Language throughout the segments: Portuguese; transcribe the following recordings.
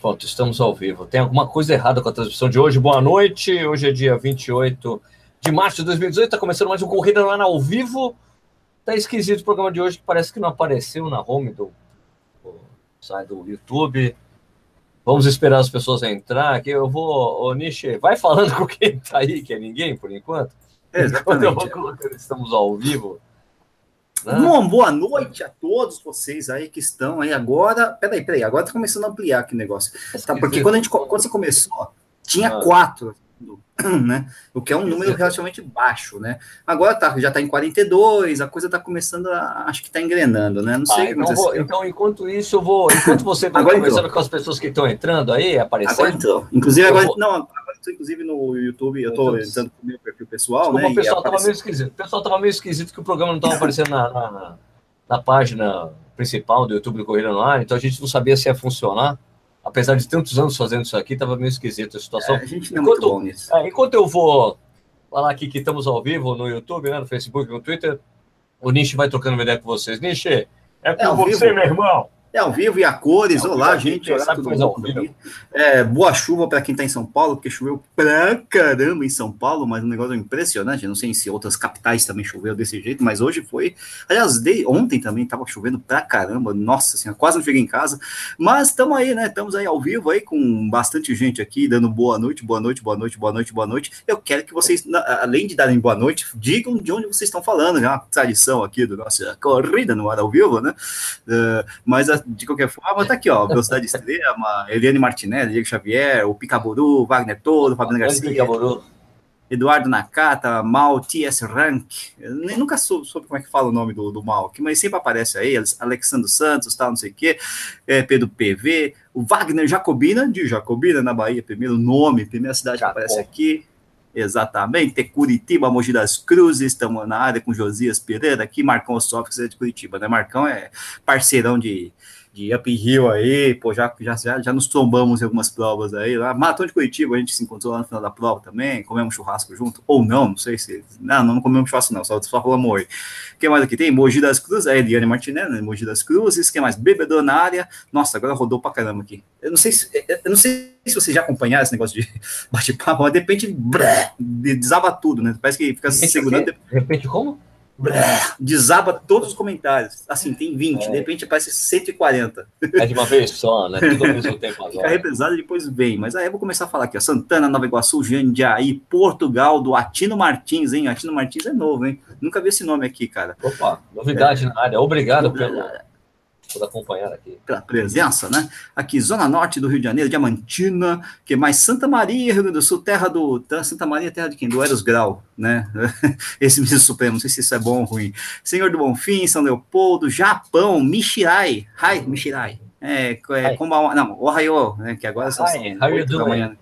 Pronto, estamos ao vivo. Tem alguma coisa errada com a transmissão de hoje? Boa noite. Hoje é dia 28 de março de 2018. Está começando mais um Corrida lá ao vivo. Tá esquisito o programa de hoje, que parece que não apareceu na home do, do site do YouTube. Vamos esperar as pessoas entrar aqui. Eu vou, ô Nishi, vai falando com quem tá aí, que é ninguém por enquanto. É, exatamente. eu vou colocando, estamos ao vivo. Né? Bom, boa noite a todos vocês aí que estão aí agora. Peraí, peraí, agora tá começando a ampliar aqui o negócio. Tá, porque quando, a gente, quando você começou, tinha ah. quatro, né? O que é um número relativamente baixo, né? Agora tá, já tá em 42, a coisa tá começando a. Acho que tá engrenando, né? Não sei ah, então, vou, então, enquanto isso, eu vou. Enquanto você vai conversando entrou. com as pessoas que estão entrando aí, aparecendo. Agora entrou. Inclusive, agora. Vou... Não, inclusive, no YouTube, eu tô então, entrando com o meu perfil pessoal, Desculpa, né? O pessoal tava meio esquisito. O pessoal tava meio esquisito que o programa não tava aparecendo na, na, na página principal do YouTube do Correio Online, então a gente não sabia se ia funcionar apesar de tantos anos fazendo isso aqui, estava meio esquisito a situação. É, a gente não enquanto, é muito bom nisso. É, enquanto eu vou falar aqui que estamos ao vivo no YouTube, né, no Facebook, no Twitter, o Nishi vai trocando uma ideia com vocês. Nishi, é, é com você, vivo. meu irmão. É ao vivo e a cores. É Olá, gente. Olá, tudo bom? É, boa chuva para quem está em São Paulo, porque choveu pra caramba em São Paulo, mas um negócio impressionante. Eu não sei se outras capitais também choveu desse jeito, mas hoje foi. Aliás, de, ontem também estava chovendo pra caramba. Nossa senhora, quase não cheguei em casa. Mas estamos aí, né? Estamos aí ao vivo aí com bastante gente aqui dando boa noite, boa noite, boa noite, boa noite, boa noite. Eu quero que vocês, além de darem boa noite, digam de onde vocês estão falando. É uma tradição aqui do nossa corrida no ar ao vivo, né? Uh, mas a de qualquer forma, tá aqui, ó, Velocidade Extrema, Eliane Martinelli, Diego Xavier, o Picaburu, Wagner Todo, Fabiano Garcia, Picaburu. Eduardo Nakata, Mal, TS Rank, eu nem, nunca soube, soube, como é que fala o nome do, do Mal, mas sempre aparece aí, Alexandre Santos, tal, não sei o quê, é, Pedro PV, o Wagner Jacobina, de Jacobina, na Bahia, primeiro nome, primeira cidade que aparece aqui, Exatamente, Curitiba, Mogi das Cruzes, estamos na área com Josias Pereira aqui, Marcão Osófis é de Curitiba, né? Marcão é parceirão de, de uphill aí, pô, já, já, já nos trombamos em algumas provas aí, lá, Maratão de Curitiba, a gente se encontrou lá no final da prova também, comemos churrasco junto, ou não, não sei se, não, não comemos churrasco não, só, só falamos oi. Quem mais aqui tem? Mogi das Cruzes, a Eliane Martinelli, né, Mogi das Cruzes, quem mais? Bebedor na área, nossa, agora rodou pra caramba aqui. Eu não sei se, eu não sei se vocês já acompanharam esse negócio de bate-papo, mas de repente, brrr, desaba tudo, né, parece que fica segurando. De repente como? Desaba todos os comentários. Assim, tem 20, é. de repente aparece 140. É de uma vez só, né? Tudo ao mesmo tempo agora. Fica represado e depois vem. Mas aí eu vou começar a falar aqui, ó. Santana, Nova Iguaçu, Jandiaí, Portugal, do Atino Martins, hein? Atino Martins é novo, hein? Nunca vi esse nome aqui, cara. Opa, novidade é. na área. Obrigado pelo por acompanhar aqui. Pela presença, né? Aqui, Zona Norte do Rio de Janeiro, Diamantina, que mais Santa Maria, Rio Grande do Sul, terra do. Santa Maria, terra de quem? Do Eros Grau, né? Esse ministro supremo, não sei se isso é bom ou ruim. Senhor do Bonfim, São Leopoldo, Japão, Michirai. Hai, Michirai. É, é como não, Ohio, né? Que agora são. Hi, how you doing? Manhã,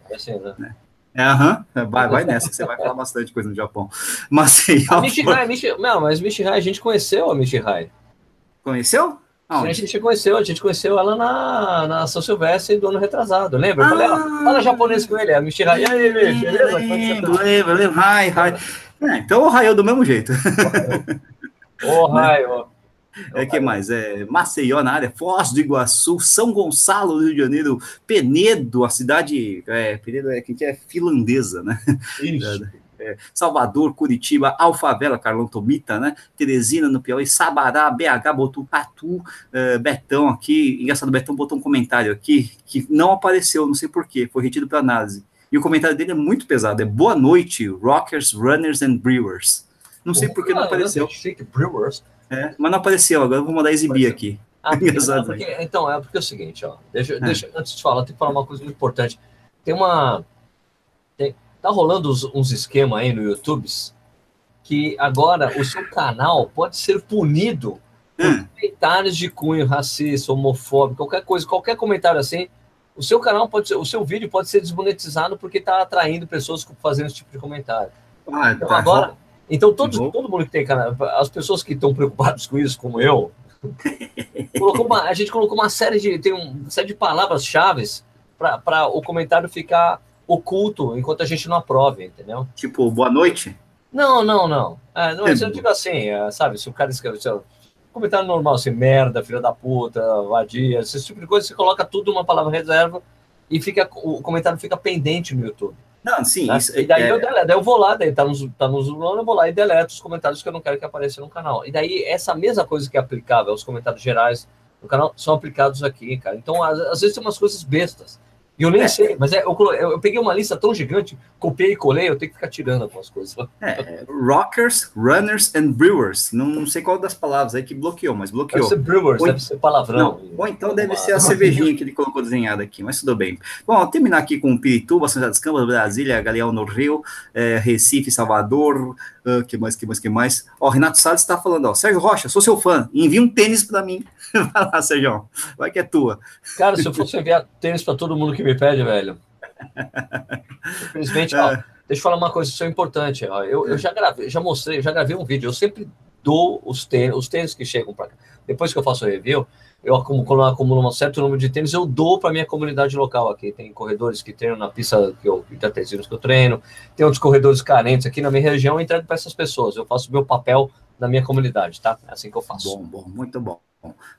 né? É, aham, vai, vai nessa, você vai falar bastante coisa no Japão. Mas assim. A Michirai, Michi, não, mas Michirai, a gente conheceu a Michirai. Conheceu? A gente conheceu, a gente conheceu ela na, na São Silvestre do ano retrasado, lembra? Eu falei, ah, fala japonês com ele, a Michirai, e aí, beleza? Lembro, lembro, lembro, hi, hi. É, então o Raio do mesmo jeito. O Raio. É que mais? É Maceió na área, Foz do Iguaçu, São Gonçalo, Rio de Janeiro, Penedo, a cidade. É, Penedo é que é finlandesa, né? Isso. É, Salvador, Curitiba, Alfavela, Carlão Tomita, né? Teresina, no Piauí, Sabará, BH, Botucatu, é, Betão aqui. Engraçado, Betão botou um comentário aqui que não apareceu, não sei porquê, foi retido para análise. E o comentário dele é muito pesado, é boa noite, Rockers, Runners and Brewers. Não sei por que não apareceu. Brewers. É, mas não apareceu, agora eu vou mandar exibir aqui. Ah, porque, porque, então, é porque é o seguinte, ó, deixa, é. deixa, antes de falar, tem que falar uma coisa muito importante. Tem uma, Tá rolando uns, uns esquemas aí no YouTube que agora o seu canal pode ser punido por hum. comentários de cunho racista, homofóbico, qualquer coisa, qualquer comentário assim. O seu canal pode ser, o seu vídeo pode ser desmonetizado porque está atraindo pessoas fazendo esse tipo de comentário. Ah, então tá. agora, então todo, todo mundo que tem canal, as pessoas que estão preocupadas com isso, como eu, uma, a gente colocou uma série de tem um, uma série de palavras-chave para o comentário ficar oculto enquanto a gente não aprove, entendeu? Tipo, boa noite? Não, não, não. É, não, eu digo assim, é, sabe, se o cara escreve, comentário normal, assim, merda, filha da puta, vadia, esse tipo de coisa, você coloca tudo uma palavra reserva e fica, o comentário fica pendente no YouTube. Não, sim. Né? Isso, e daí, é... eu deleto, daí eu vou lá, daí tá nos, tá nos eu vou lá e deleto os comentários que eu não quero que apareçam no canal. E daí, essa mesma coisa que é aplicável aos comentários gerais no canal são aplicados aqui, cara. Então, às, às vezes tem umas coisas bestas e eu nem é. sei, mas é, eu, eu, peguei uma lista tão gigante, copiei e colei, eu tenho que ficar tirando algumas coisas. É, rockers, runners and brewers. Não, não sei qual das palavras aí que bloqueou, mas bloqueou. Deve ser brewers, ou, deve ser palavrão. Não, ou então deve uma... ser a cervejinha que ele colocou desenhada aqui, mas tudo bem. Bom, vou terminar aqui com Pirituba, São José dos Campos, Brasília, Galeão no Rio, é, Recife, Salvador, uh, que mais, que mais, que mais? Ó, Renato Salles está falando, ó, Sérgio Rocha, sou seu fã, envia um tênis para mim. Vai lá, Sérgio, vai que é tua. Cara, se eu fosse enviar tênis para todo mundo que me pede, velho. Infelizmente, ó, é. deixa eu falar uma coisa, isso é importante. Ó, eu, eu já gravei, já mostrei, já gravei um vídeo. Eu sempre dou os tênis, os tênis que chegam para cá. Depois que eu faço o review, eu acumulo, acumulo um certo número de tênis, eu dou para minha comunidade local aqui. Tem corredores que treinam na pista que eu, de atletismo que eu treino, tem outros corredores carentes aqui na minha região, eu entrego para essas pessoas. Eu faço o meu papel na minha comunidade, tá? É assim que eu faço. Bom, bom, muito bom.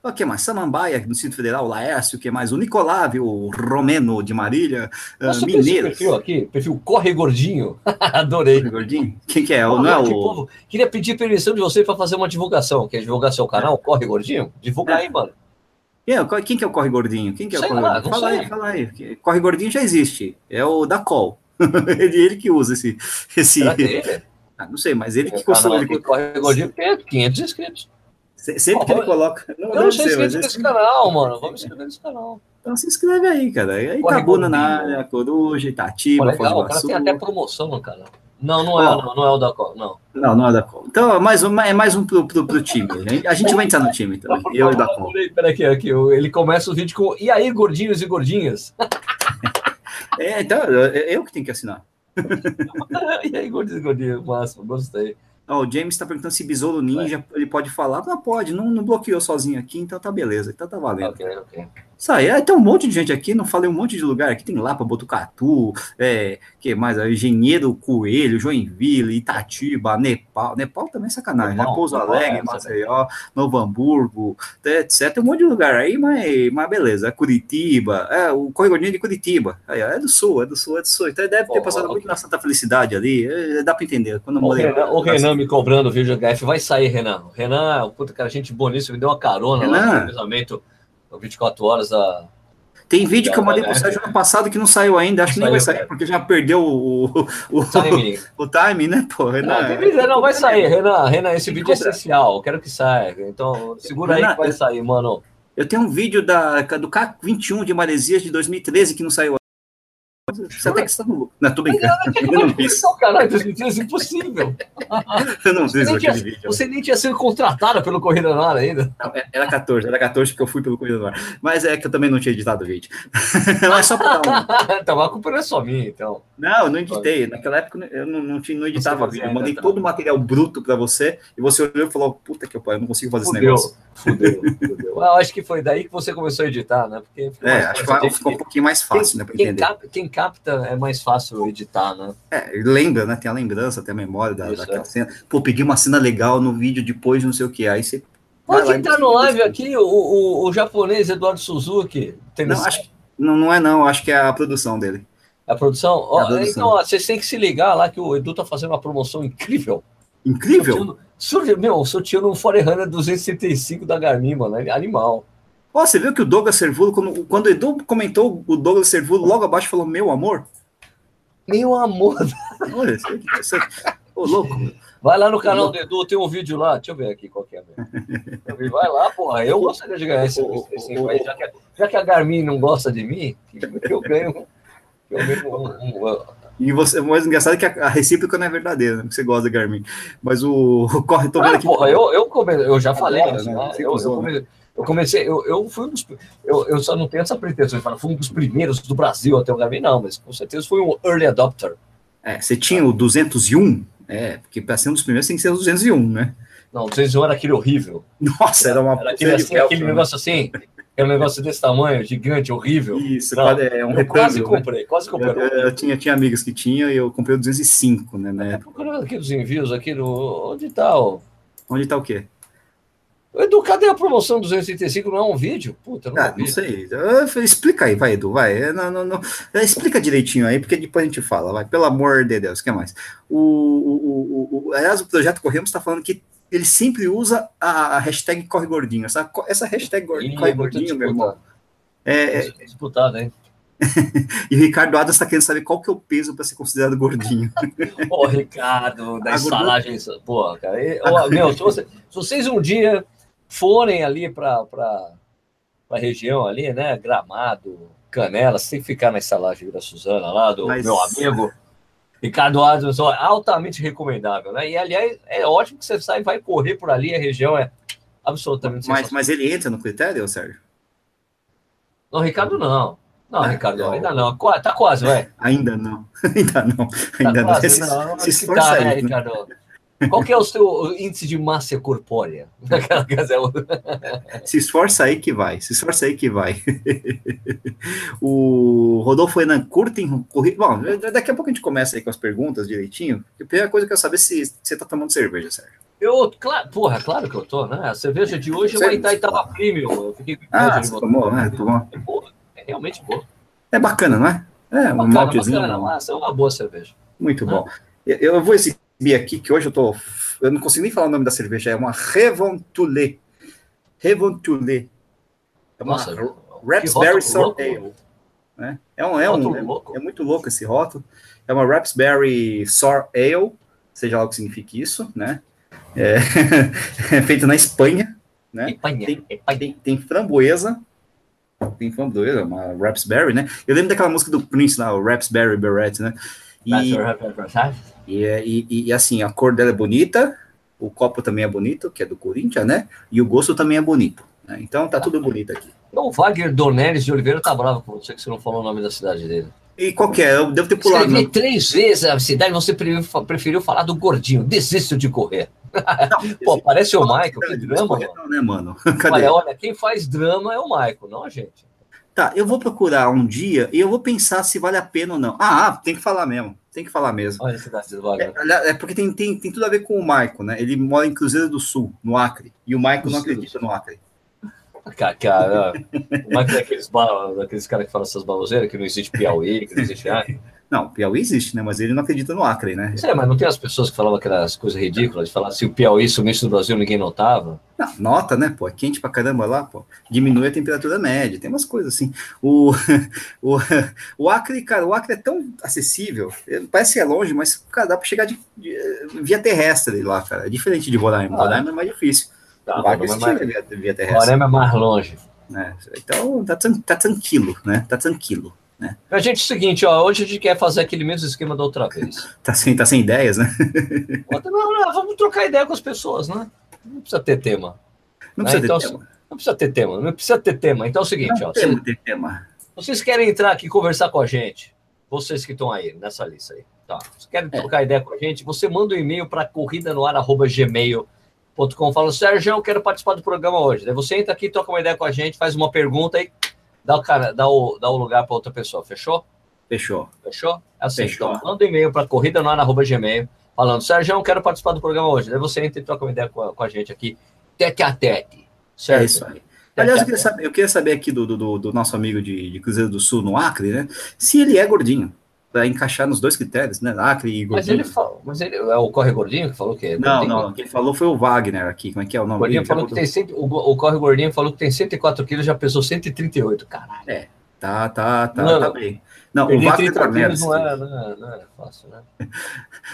O que mais? Samambaia, no Distrito Federal, Laércio, o que mais? O Nicolávio, o Romeno de Marília, uh, Mineiros. perfil aqui, perfil Corre Gordinho. Adorei. Corre Gordinho? Quem que é? Oh, não é o... Povo, queria pedir permissão de você para fazer uma divulgação. Quer divulgar seu canal, Corre Gordinho? Divulga é. aí, mano. Quem que é o Corre Gordinho? Quem que é o Corre Gordinho? Fala sei. aí, fala aí. Corre Gordinho já existe. É o da Col. ele, ele que usa esse. esse... Ah, não sei, mas ele que costuma. Ele... Corre Gordinho tem 500 inscritos. Sempre que ele coloca. Não, eu não sei inscrito nesse canal, mano. Vamos inscrever nesse canal. Então se inscreve aí, cara. Aí Itabuna na área, Coruja, Itatiba, Pô, legal, O cara tem até promoção no canal. Não, não é, não, não é o da Cola, não. Não, não é o da Cola. Então, é mais um, é mais um pro, pro, pro time. A gente vai entrar no time também. Eu e da Cola. Peraí, aqui, aqui. Ele começa o vídeo com E aí, gordinhos e gordinhas? é, então, eu que tenho que assinar. e aí, gordinhos e gordinhas? Máximo, gostei. Oh, o James está perguntando se Besouro Ninja ele pode falar. Não pode, não, não bloqueou sozinho aqui, então tá beleza, então tá valendo. Ok, ok. Isso aí, é, tem um monte de gente aqui, não falei um monte de lugar aqui, tem Lapa, Botucatu, é, que mais? Engenheiro Coelho, Joinville, Itatiba, Nepal, Nepal também é sacanagem, Nepal, né? Pouso Alegre, Maceió, Novo Hamburgo, etc. Tem um monte de lugar aí, mas, mas beleza, é Curitiba, é o Corregodinho de Curitiba, aí, é do sul, é do sul, é do sul, então deve ter passado muito na Santa Felicidade ali, é, dá para entender. Quando o, Renan, o Renan me cobrando o vídeo HF, vai sair, Renan. Renan, puta cara, gente boníssima, me deu uma carona Renan. lá no casamento 24 horas a. Tem vídeo que eu mandei pro Sérgio ano passado que não saiu ainda, acho que nem vai sair, porque já perdeu o, o, o, time. o time, né, pô? Renan, não, não, vai sair, Renan, Renan, esse vídeo é essencial, eu quero que saia. Então, segura Renan, aí que vai sair, mano. Eu tenho um vídeo da, do K21 de Maresias de 2013 que não saiu você até que está no lucro. Não, tô brincando. Eu não fiz. Caralho, 2013 é impossível. eu não fiz aquele tinha, vídeo. Você nem tinha sido contratada pelo Corrida no Ar ainda. Não, é, era 14, era 14 porque eu fui pelo Corrida no Ar. Mas é que eu também não tinha editado o vídeo. Mas só para dar um... então, a culpa não é só minha, então. Não, eu não editei. Naquela época eu não, não, tinha, não editava vídeo. Eu mandei tá. todo o material bruto para você e você olhou e falou: puta que eu, eu não consigo fazer fudeu, esse negócio. Fudeu, fudeu. Eu acho que foi daí que você começou a editar, né? Porque é, acho que ficou um pouquinho mais fácil, quem, né? Quem, capta, quem capta é mais fácil editar, né? É, lembra, né? Tem a lembrança, tem a memória da, Isso, daquela é. cena. Pô, peguei uma cena legal no vídeo depois, não sei o que. Aí você. Pode entrar no live aqui, o, o, o, japonês Eduardo Suzuki. Tem não, acho, não, não é não, acho que é a produção dele. A produção? É a produção. Então, ó, vocês têm que se ligar lá que o Edu tá fazendo uma promoção incrível. Incrível? Sorteando, meu, sorteando um Forerunner 275 da Garmin, mano. É animal. Ó, você viu que o Douglas Servulo, quando, quando o Edu comentou o Douglas Servulo, logo abaixo falou, meu amor? Meu amor. Olha, isso é, Ô, louco. Vai lá no canal do Edu, tem um vídeo lá. Deixa eu ver aqui qual que é. Vai lá, porra. Eu gostaria de ganhar esse, esse aí, já, que, já que a Garmin não gosta de mim, que eu ganho. Eu ganho um, um, um, e você, o mais engraçado é que a, a recíproca não é verdadeira, né? Porque você gosta da Garmin. Mas o, o corretor. Ah, aqui. Porra, eu, eu, come, eu já falei Agora, isso, né? né? Eu, eu, comecei, eu, comecei, eu, eu fui um dos. Eu, eu só não tenho essa pretensão de falar, fui um dos primeiros do Brasil até o Garmin, não, mas com certeza fui um early adopter. É, você tinha o 201, é, porque para ser um dos primeiros tem que ser o 201, né? Não, o 201 era aquele horrível. Nossa, era, era uma. Era aquele, assim, aquele negócio assim. É um negócio desse tamanho, gigante, horrível. Isso, não, é um eu quase né? comprei, né? quase comprei. Eu, eu, eu, tinha, tinha amigos que tinham e eu comprei o 205, né? né? Procurando aqui os envios, aqui no. Onde tá o. Onde tá o quê? Edu, cadê a promoção 235? Não é um vídeo? Puta, não, ah, não sei. Explica aí, vai, Edu, vai. É, não, não, não. Explica direitinho aí, porque depois a gente fala, vai. Pelo amor de Deus, o que mais? O, o, o, aliás, o projeto Corremos está falando que ele sempre usa a, a hashtag Corre Gordinho. Essa, essa hashtag Corre é Gordinho, meu irmão. É, é disputado, hein? e o Ricardo Adams está querendo saber qual que é o peso para ser considerado gordinho. Ô, Ricardo, da estalagem, pô, cara. E, meu, se, você, se, vocês um dia forem ali para a região ali, né, Gramado, Canela, você tem que ficar na estalagem da Suzana lá, do Mas... meu amigo Ricardo Adams, altamente recomendável, né? E, aliás, é ótimo que você sai e vai correr por ali, a região é absolutamente Mas, mas ele entra no critério, Sérgio? Não, Ricardo não. Não, ah, Ricardo, não. ainda não. Tá quase, vai. Ainda não. Ainda não. Ainda tá não. Quase, se, não. se esforça tá, aí. Né, Ricardo? Qual que é o seu índice de massa corpórea? se esforça aí que vai, se esforça aí que vai. o Rodolfo Enan curtem corrida. Bom, daqui a pouco a gente começa aí com as perguntas direitinho. A primeira coisa que eu quero saber é se você tá tomando cerveja, Sérgio. Eu, claro, porra, claro que eu tô, né? A cerveja de hoje é uma Itaitaba Premium. Eu fiquei com ah, você tomou, né? Tomou. É boa realmente boa. É bacana, não é? É, um bacana, bacana, mas é uma boa cerveja. Muito né? bom. Eu vou exibir aqui, que hoje eu tô. Eu não consigo nem falar o nome da cerveja, é uma Revontulé. Revontulé. É uma Nossa, Raspberry Sour Ale. Né? É, um, é, um, é, é, muito louco esse rótulo. É uma Raspberry Sour Ale, seja lá o que signifique isso, né? É, é feito na Espanha, né? Espanha, tem. Tem, tem framboesa, tem framboesa, uma Raspberry, né? Eu lembro daquela música do Prince lá, o Raspberry Beret, né? E, e, e, e, assim, a cor dela é bonita, o copo também é bonito, que é do Corinthians, né? E o gosto também é bonito. Né? Então tá tudo bonito aqui. O Wagner Dornelles de Oliveira tá bravo com você que você não falou o nome da cidade dele. E qual que é? Eu devo ter pulado. Escrevi não. três vezes a cidade, você preferiu falar do gordinho. Desisto de correr. Não, Pô, parece o Michael, que drama. Não, né, mano? Olha, olha, quem faz drama é o Michael, não a gente. Tá, eu vou procurar um dia e eu vou pensar se vale a pena ou não. Ah, tem que falar mesmo. Tem que falar mesmo. Olha do é, é porque tem, tem, tem tudo a ver com o Michael, né? Ele mora em Cruzeiro do Sul, no Acre. E o Michael não acredita no Acre. Cara, o Michael é aqueles, aqueles caras que falam essas baloseiras, que não existe Piauí, que não existe Acre. Não, Piauí existe, né? Mas ele não acredita no Acre, né? É, mas não tem as pessoas que falavam aquelas coisas ridículas, de falar se o Piauí sumisse no Brasil, ninguém notava? Não, nota, né, pô? É quente pra caramba lá, pô. Diminui a temperatura média, tem umas coisas assim. O, o, o Acre, cara, o Acre é tão acessível, parece que é longe, mas, cara, dá pra chegar de, de via terrestre lá, cara. É diferente de Roraima. Ah, Roraima é mais difícil. Tá, o Acre é mais, via, via terrestre. Roraima é mais longe. É, então, tá, tá tranquilo, né? Tá tranquilo. Né? A gente, é o seguinte, ó, hoje a gente quer fazer aquele mesmo esquema da outra vez. tá, sem, tá sem ideias, né? não, vamos trocar ideia com as pessoas, né? Não precisa ter tema. Não né? precisa então, ter tema. Não precisa ter tema, não precisa ter tema. Então é o seguinte, não ó. Tema. Vocês querem entrar aqui e conversar com a gente? Vocês que estão aí, nessa lista aí. Tá. Vocês querem é. trocar ideia com a gente? Você manda um e-mail para corrida no ar@gmail.com. Fala, Sérgio, eu quero participar do programa hoje. Daí você entra aqui, troca uma ideia com a gente, faz uma pergunta e dá o, cara, dá o, dá o lugar para outra pessoa. Fechou? Fechou. Fechou? É assim, Fechou. então manda um e-mail para corrida no arroba gmail, falando, Sérgio, quero participar do programa hoje. Daí você entra e troca uma ideia com a, com a gente aqui, tete a tete. Certo? É isso aí. Aliás, eu queria, saber, eu queria saber aqui do, do, do nosso amigo de, de, Cruzeiro do Sul, no Acre, né? Se ele é gordinho, para encaixar nos dois critérios, né? Acre e gordinho. Mas ele falou, mas ele é o Corre Gordinho que falou que é Não, não, quem falou foi o Wagner aqui, como é que é o nome? Gordinho falou que tem cento, o, o Corre Gordinho falou que tem 104 quilos, já pesou 138, caralho. É, Tá, tá, tá, não, tá bem. Não, o Wagner Dornelles. Não é, não, é, não é fácil, né?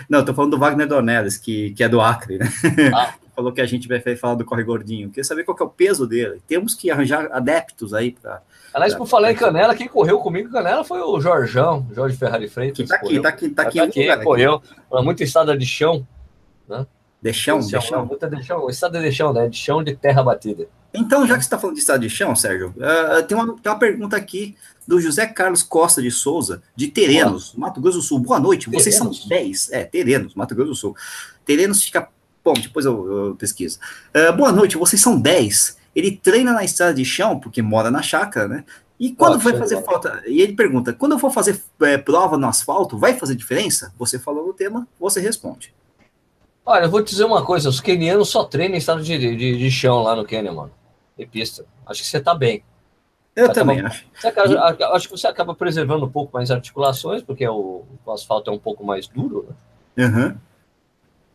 não, tô falando do Wagner Dornelles, que, que é do Acre, né? Ah. Falou que a gente vai falar do Corre Gordinho. Queria saber qual que é o peso dele. Temos que arranjar adeptos aí para. Aliás, por falar em Canela, quem correu comigo Canela foi o Jorjão, Jorge Ferrari Freitas. Que tá aqui, tá aqui, tá aqui. Tá aqui, aqui correu. Muita estrada de chão, né? De chão, de chão. Muita de chão, estrada de chão, né? De chão de terra batida. Então, já que você está falando de estrada de chão, Sérgio, uh, tem, uma, tem uma pergunta aqui do José Carlos Costa de Souza, de Terenos, Mato Grosso do Sul. Boa noite, vocês Terenos. são 10. É, Terenos, Mato Grosso do Sul. Terenos fica. Bom, depois eu, eu pesquiso. Uh, boa noite, vocês são 10. Ele treina na estrada de chão, porque mora na chácara, né? E quando vai fazer falta? E ele pergunta: quando eu for fazer é, prova no asfalto, vai fazer diferença? Você falou no tema, você responde. Olha, eu vou te dizer uma coisa: os quenianos só treinam em estado de, de, de chão lá no Quênia, mano. E pista. Acho que você tá bem. Eu você também acho. Acaba, acho que você acaba preservando um pouco mais articulações, porque o, o asfalto é um pouco mais duro, né? Uhum.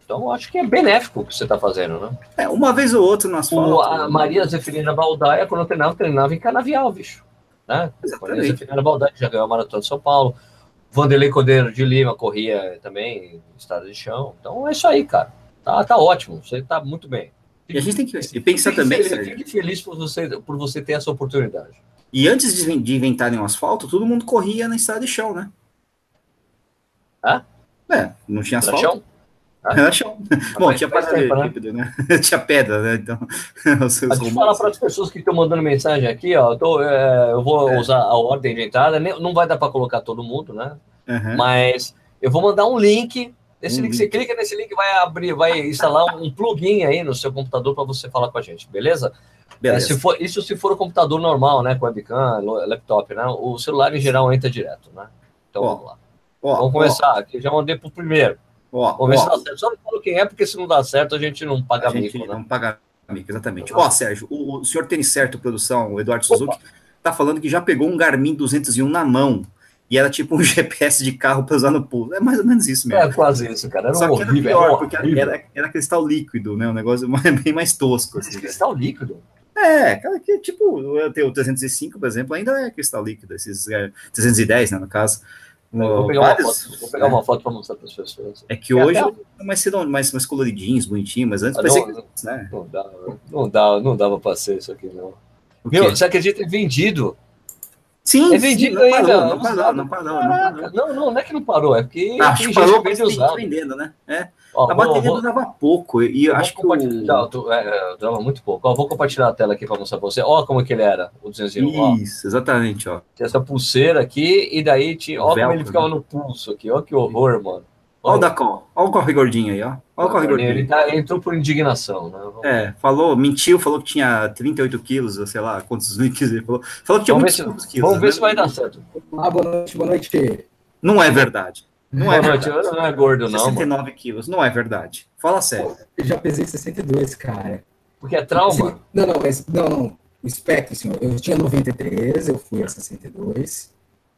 Então, acho que é benéfico o que você está fazendo, né? É, uma vez ou outra no asfalto. O, a Maria Zeferina Baldaia, quando eu treinava, treinava em Canavial, bicho. Né? Maria Zeferina Baldaia já ganhou a Maratona de São Paulo. Vanderlei Cordeiro de Lima corria também em estado de chão. Então, é isso aí, cara. Tá, tá ótimo, você tá muito bem. E a gente tem que pensar também. Feliz, fique feliz por você, por você ter essa oportunidade. E antes de inventarem o asfalto, todo mundo corria na estrada de chão, né? Ah? É, não tinha asfalto. Chão? Ah, chão. Bom, tinha paralelepípedo, né? né? tinha pedra, né? Então, os Deixa eu falar para as pessoas que estão mandando mensagem aqui, ó. Eu, tô, é, eu vou é. usar a ordem de entrada. Não vai dar para colocar todo mundo, né? Uhum. Mas eu vou mandar um link. Esse link, você clica nesse link, vai abrir, vai instalar um plugin aí no seu computador para você falar com a gente, beleza? É, se for, isso se for o computador normal, né? Com webcam, laptop, né? O celular em geral entra direto, né? Então ó, vamos lá. Ó, vamos começar. Ó. Aqui já mandei para o primeiro. Ó, vamos ver se dá certo. Só não falo quem é, porque se não dá certo, a gente não paga a mico, gente né? Não paga mico, exatamente. Ó, Sérgio, o, o senhor tem certo, produção, o Eduardo Suzuki, Opa. tá falando que já pegou um Garmin 201 na mão. E era tipo um GPS de carro para usar no pulo. É mais ou menos isso mesmo. É quase isso, cara. Era Só horrível, que era pior, era porque era, era, cristal líquido, né? Um negócio bem mais tosco. Assim, cristal líquido? É, cara, que tipo, eu tenho o 305, por exemplo, ainda é cristal líquido, esses é, 310, né, no caso. Vou pegar, vários, uma foto, vou pegar é, uma foto para mostrar para as pessoas. É que hoje é mais, mais, mais coloridinhos, bonitinhos, mas antes ah, parecia não, que, né? não, dava, não, dava, não dava para ser isso aqui, não. Meu, você acredita em vendido? Sim, é vendido sim, não ainda. Parou, não parou, não parou, não parou. Não, não, não é que não parou, é porque ah, acho que parou, mas tem vendendo, né? É. Ó, a bateria vou, durava pouco e eu acho que o... Não, é, durava muito pouco. Ó, vou compartilhar a tela aqui para mostrar para você. Ó como que ele era, o 201. Isso, ó. exatamente, ó. Tem essa pulseira aqui e daí tinha, ó como ele ficava né? no pulso aqui. Ó que horror, mano. Olha o Dacon, olha o corre gordinho aí, ó. Olha o corre gordinho. Ele, tá, entrou por indignação, né? Vamos... É, falou, mentiu, falou que tinha 38 quilos, sei lá, quantos quilos ele falou. Falou que tinha vamos muitos se, quilos. Vamos né? ver se vai dar certo. Ah, boa noite, boa noite. Não é verdade. Não é, noite, não é gordo, não. 69 mano. quilos, não é verdade. Fala sério. Eu já pesei 62, cara. Porque é trauma? Assim, não, não, mas, não, não. O espectro, assim, eu tinha 93, eu fui a 62,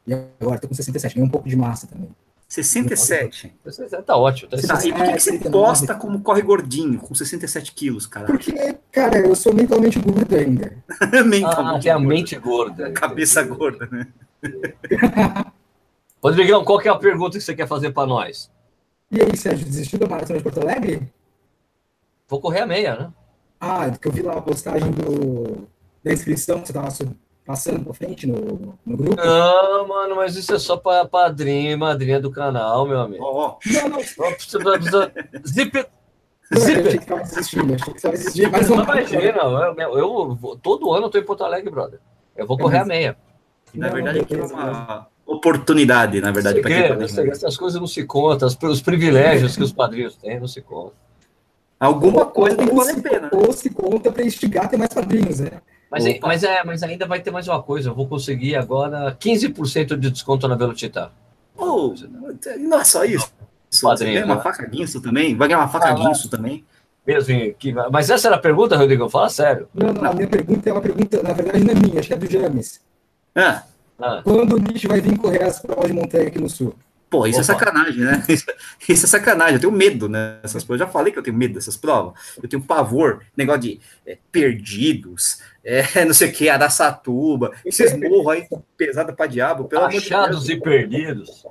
e agora tô com 67, ganhei um pouco de massa também. 67. 67 tá ótimo. Tá tá, e por que, que você posta como corre gordinho, com 67 quilos, cara? Porque, cara, eu sou mentalmente gordo ainda. mentalmente ah, tem a mente gorda. A cabeça gorda, né? Rodrigão, qual que é a pergunta que você quer fazer para nós? E aí, Sérgio, desistiu da maratona de Porto Alegre? Vou correr a meia, né? Ah, que eu vi lá a postagem do, da inscrição que você estava passando para frente no, no grupo. Não, mano, mas isso é só para padrinho e madrinha do canal, meu amigo. Oh, oh. Não, não. Zip. Zip. Eu achei que estava desistindo, achei que estava desistindo. Mas não, imagina, eu, eu, eu, todo ano eu tô em Porto Alegre, brother. Eu vou correr a meia. Na verdade, aqui é uma oportunidade, na verdade, para quem tá Essas coisas não se contam, os privilégios que os padrinhos têm não se contam. Alguma coisa tem que valer a pena. Ou se conta para instigar ter mais padrinhos, né? Mas, mas, é, mas ainda vai ter mais uma coisa, eu vou conseguir agora 15% de desconto na Velocitar. Oh, não é só isso. Padrinho, vai ganhar uma né? faca guinso também? Vai ganhar uma faca ah, guinso também? Mesmo, que, mas essa era a pergunta, Rodrigo? Fala sério. Não, não, a minha pergunta é uma pergunta, na verdade, não é minha, acho que é do James. Ah. Ah. Quando o Nietzsche vai vir correr as provas de montanha aqui no sul? Pô, isso é Opa. é sacanagem, né? Isso, isso, é sacanagem. Eu tenho medo nessas provas. Eu já falei que eu tenho medo dessas provas. Eu tenho pavor, negócio de é, perdidos, é, não sei o que, Araçatuba, esses morros aí pesado pra diabo. Pelo Achados de e perdidos.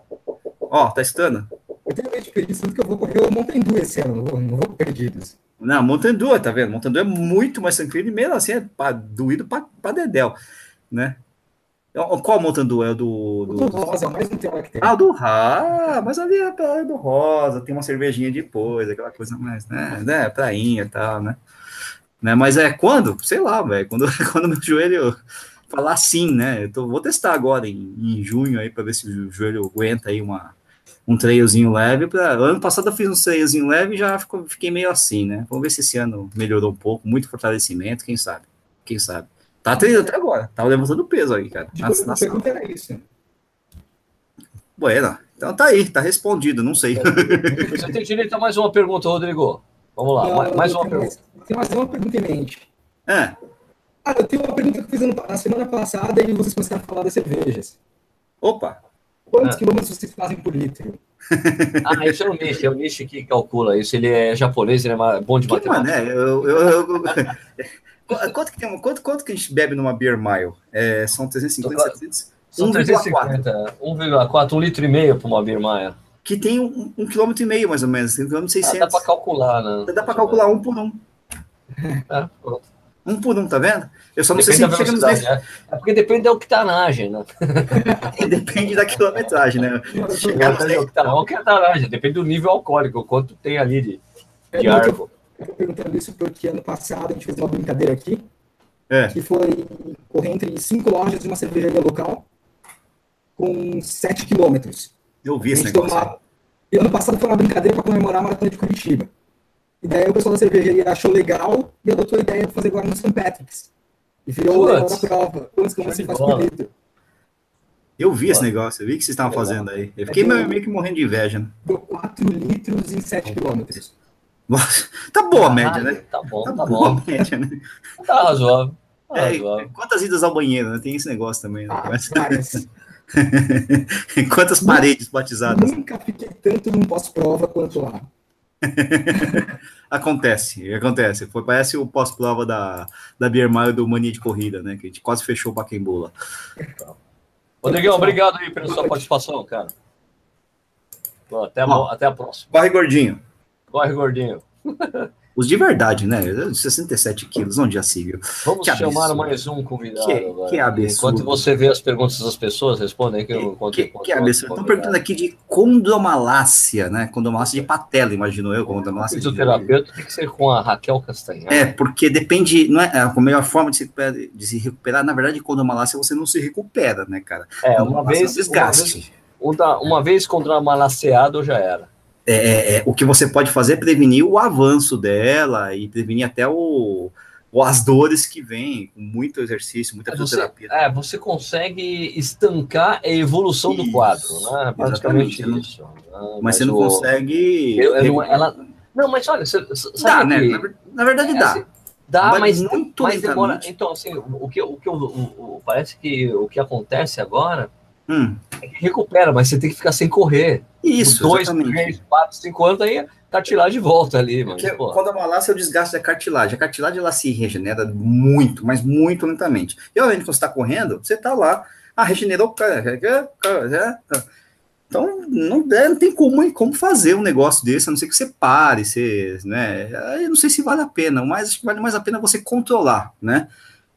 Ó, tá estando? Eu tenho medo de perdidos, porque eu vou correr o Mountain Dew esse ano, não vou, não vou perdidos. Não, Mountain Dew, tá vendo? Mountain Dew é muito mais tranquilo e mesmo assim é pra, doído pra, pra dedéu, né? Qual montando é do, do, do Rosa, é mais um tema que tem. Ah, do Ah, mas ali é do Rosa, tem uma cervejinha depois, aquela coisa mais, né, né prainha e tal, né? né? Mas é quando? Sei lá, velho, quando, quando meu joelho falar sim, né? Eu tô, vou testar agora em, em junho aí para ver se o joelho aguenta aí uma, um trailzinho leve. Pra... Ano passado eu fiz um trailzinho leve e já ficou, fiquei meio assim, né? Vamos ver se esse ano melhorou um pouco, muito fortalecimento, quem sabe? Quem sabe? Tá treinando até agora. Tava levantando peso aí, cara. Nossa, nossa. pergunta era isso. Bueno, Então tá aí, tá respondido, não sei. Você tem direito a mais uma pergunta, Rodrigo. Vamos lá, não, mais uma pergunta. Tem mais uma pergunta em mente. É. Ah, eu tenho uma pergunta que eu fiz na semana passada e vocês começaram a falar das cervejas. Opa! Quantos ah. quilômetros vocês fazem por litro? Ah, isso é o Nish, é o Nish que calcula isso. Ele é japonês, ele é bom de que matemática. Mané, eu, eu, eu, quanto, que tem, quanto, quanto que a gente bebe numa Beer Mile? É, são 350, 700? São 350, 1,4, um litro e meio para uma Beer Mile. Que tem um, um quilômetro e meio, mais ou menos, um quilômetro 600. Ah, dá para calcular, né? Dá para calcular um por um. É, pronto. Um por um, tá vendo? Eu só não depende sei se chega nos 10. É. é porque depende da octanagem, né? depende da quilometragem, né? Chegar nos 10. Octanagem, depende do nível alcoólico, quanto tem ali de, de é. Eu tô perguntando isso porque ano passado a gente fez uma brincadeira aqui, é. que foi correr entre cinco lojas de uma cervejaria local com 7 quilômetros. Eu vi esse negócio. Tomava... E ano passado foi uma brincadeira para comemorar a maratona de Curitiba. E daí o pessoal da cervejaria achou legal e adotou a ideia de fazer agora no St. Patrick's. E virou da prova. Quantos que você faz por litro? Eu vi esse negócio, eu vi o que vocês estavam fazendo aí. Eu fiquei meio, meio que morrendo de inveja. Né? Deu 4 litros em 7 quilômetros. Tá boa a média, né? Tá bom, tá, tá boa bom. a média, né? Tá razoável. Tá é, quantas idas ao banheiro, né? Tem esse negócio também, né? Ah, Quantas paredes batizadas? Nunca fiquei tanto num pós-prova quanto lá. acontece, acontece. Foi, parece o pós-prova da, da Beer Mile do Mania de Corrida, né? Que a gente quase fechou o Paquembola. Rodrigão, obrigado aí pela sua participação, cara. Até, a, até a próxima. Corre, gordinho. Corre, gordinho. Os de verdade, né? 67 quilos, onde já se viu. Vamos que chamar absurdo. mais um convidado que, agora. Que absurdo. Enquanto você vê as perguntas das pessoas, respondem que eu Que, que, que absurdo. Estão perguntando aqui de condomalácia, né? Condomalácia de patela, imagino eu. Condomalácia o fisioterapeuta de... tem que ser com a Raquel Castanhar. É, porque depende, não é a melhor forma de se, recuperar, de se recuperar. Na verdade, condomalácia você não se recupera, né, cara? É, uma vez, desgaste. Uma vez, uma, uma vez condomalaceado já era. É, é, é, o que você pode fazer é prevenir o avanço dela e prevenir até o, o as dores que vêm com muito exercício, muita fisioterapia. É, você consegue estancar a evolução isso, do quadro, né? Basicamente isso. Né? Mas, mas, você não o, consegue. Eu, eu, ela, não, mas olha, você, dá, né? Na, na, verdade, dá. Assim, dá, mas, mas muito mas demora. Então, assim, o que, o que o, o, parece que o que acontece agora hum. recupera, mas você tem que ficar sem correr. Isso, dois, exatamente. três, quatro, cinco anos, aí cartilagem de volta ali. Mano, Porque, quando é o desgaste da cartilagem. A cartilagem ela se regenera muito, mas muito lentamente. E obviamente, quando você está correndo, você está lá, ah, regenerou. Então, não, não tem como, como fazer um negócio desse, a não ser que você pare, você, né? Eu não sei se vale a pena, mas acho que vale mais a pena você controlar, né?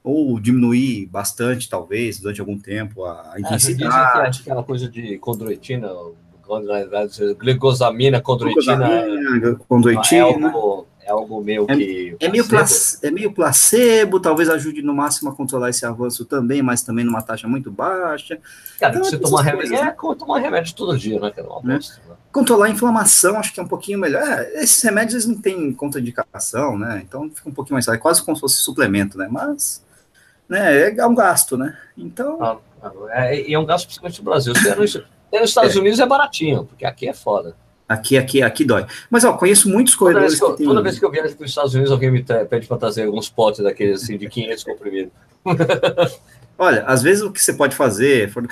Ou diminuir bastante, talvez, durante algum tempo, a intensidade. É, que aquela coisa de condroitina, glicosamina, condroitina, condroitina. É algo, é algo meio é, que... É meio, placebo, é meio placebo, talvez ajude no máximo a controlar esse avanço também, mas também numa taxa muito baixa. Cara, então, você tomar remédio, é, tomar remédio todo dia, né? Que é uma né? né? Controlar a inflamação, acho que é um pouquinho melhor. É, esses remédios eles não têm contraindicação, né? Então fica um pouquinho mais é quase como se fosse suplemento, né? Mas né? É um gasto, né? Então. Ah, é, é um gasto principalmente no Brasil. Se é nos, nos Estados é. Unidos é baratinho, porque aqui é foda. Aqui, aqui, aqui dói. Mas, ó, conheço muitos corredores toda vez que, eu, toda vez que eu viajo para os Estados Unidos, alguém me pede para trazer alguns potes daqueles, assim, de 500 comprimidos. Olha, às vezes o que você pode fazer, for,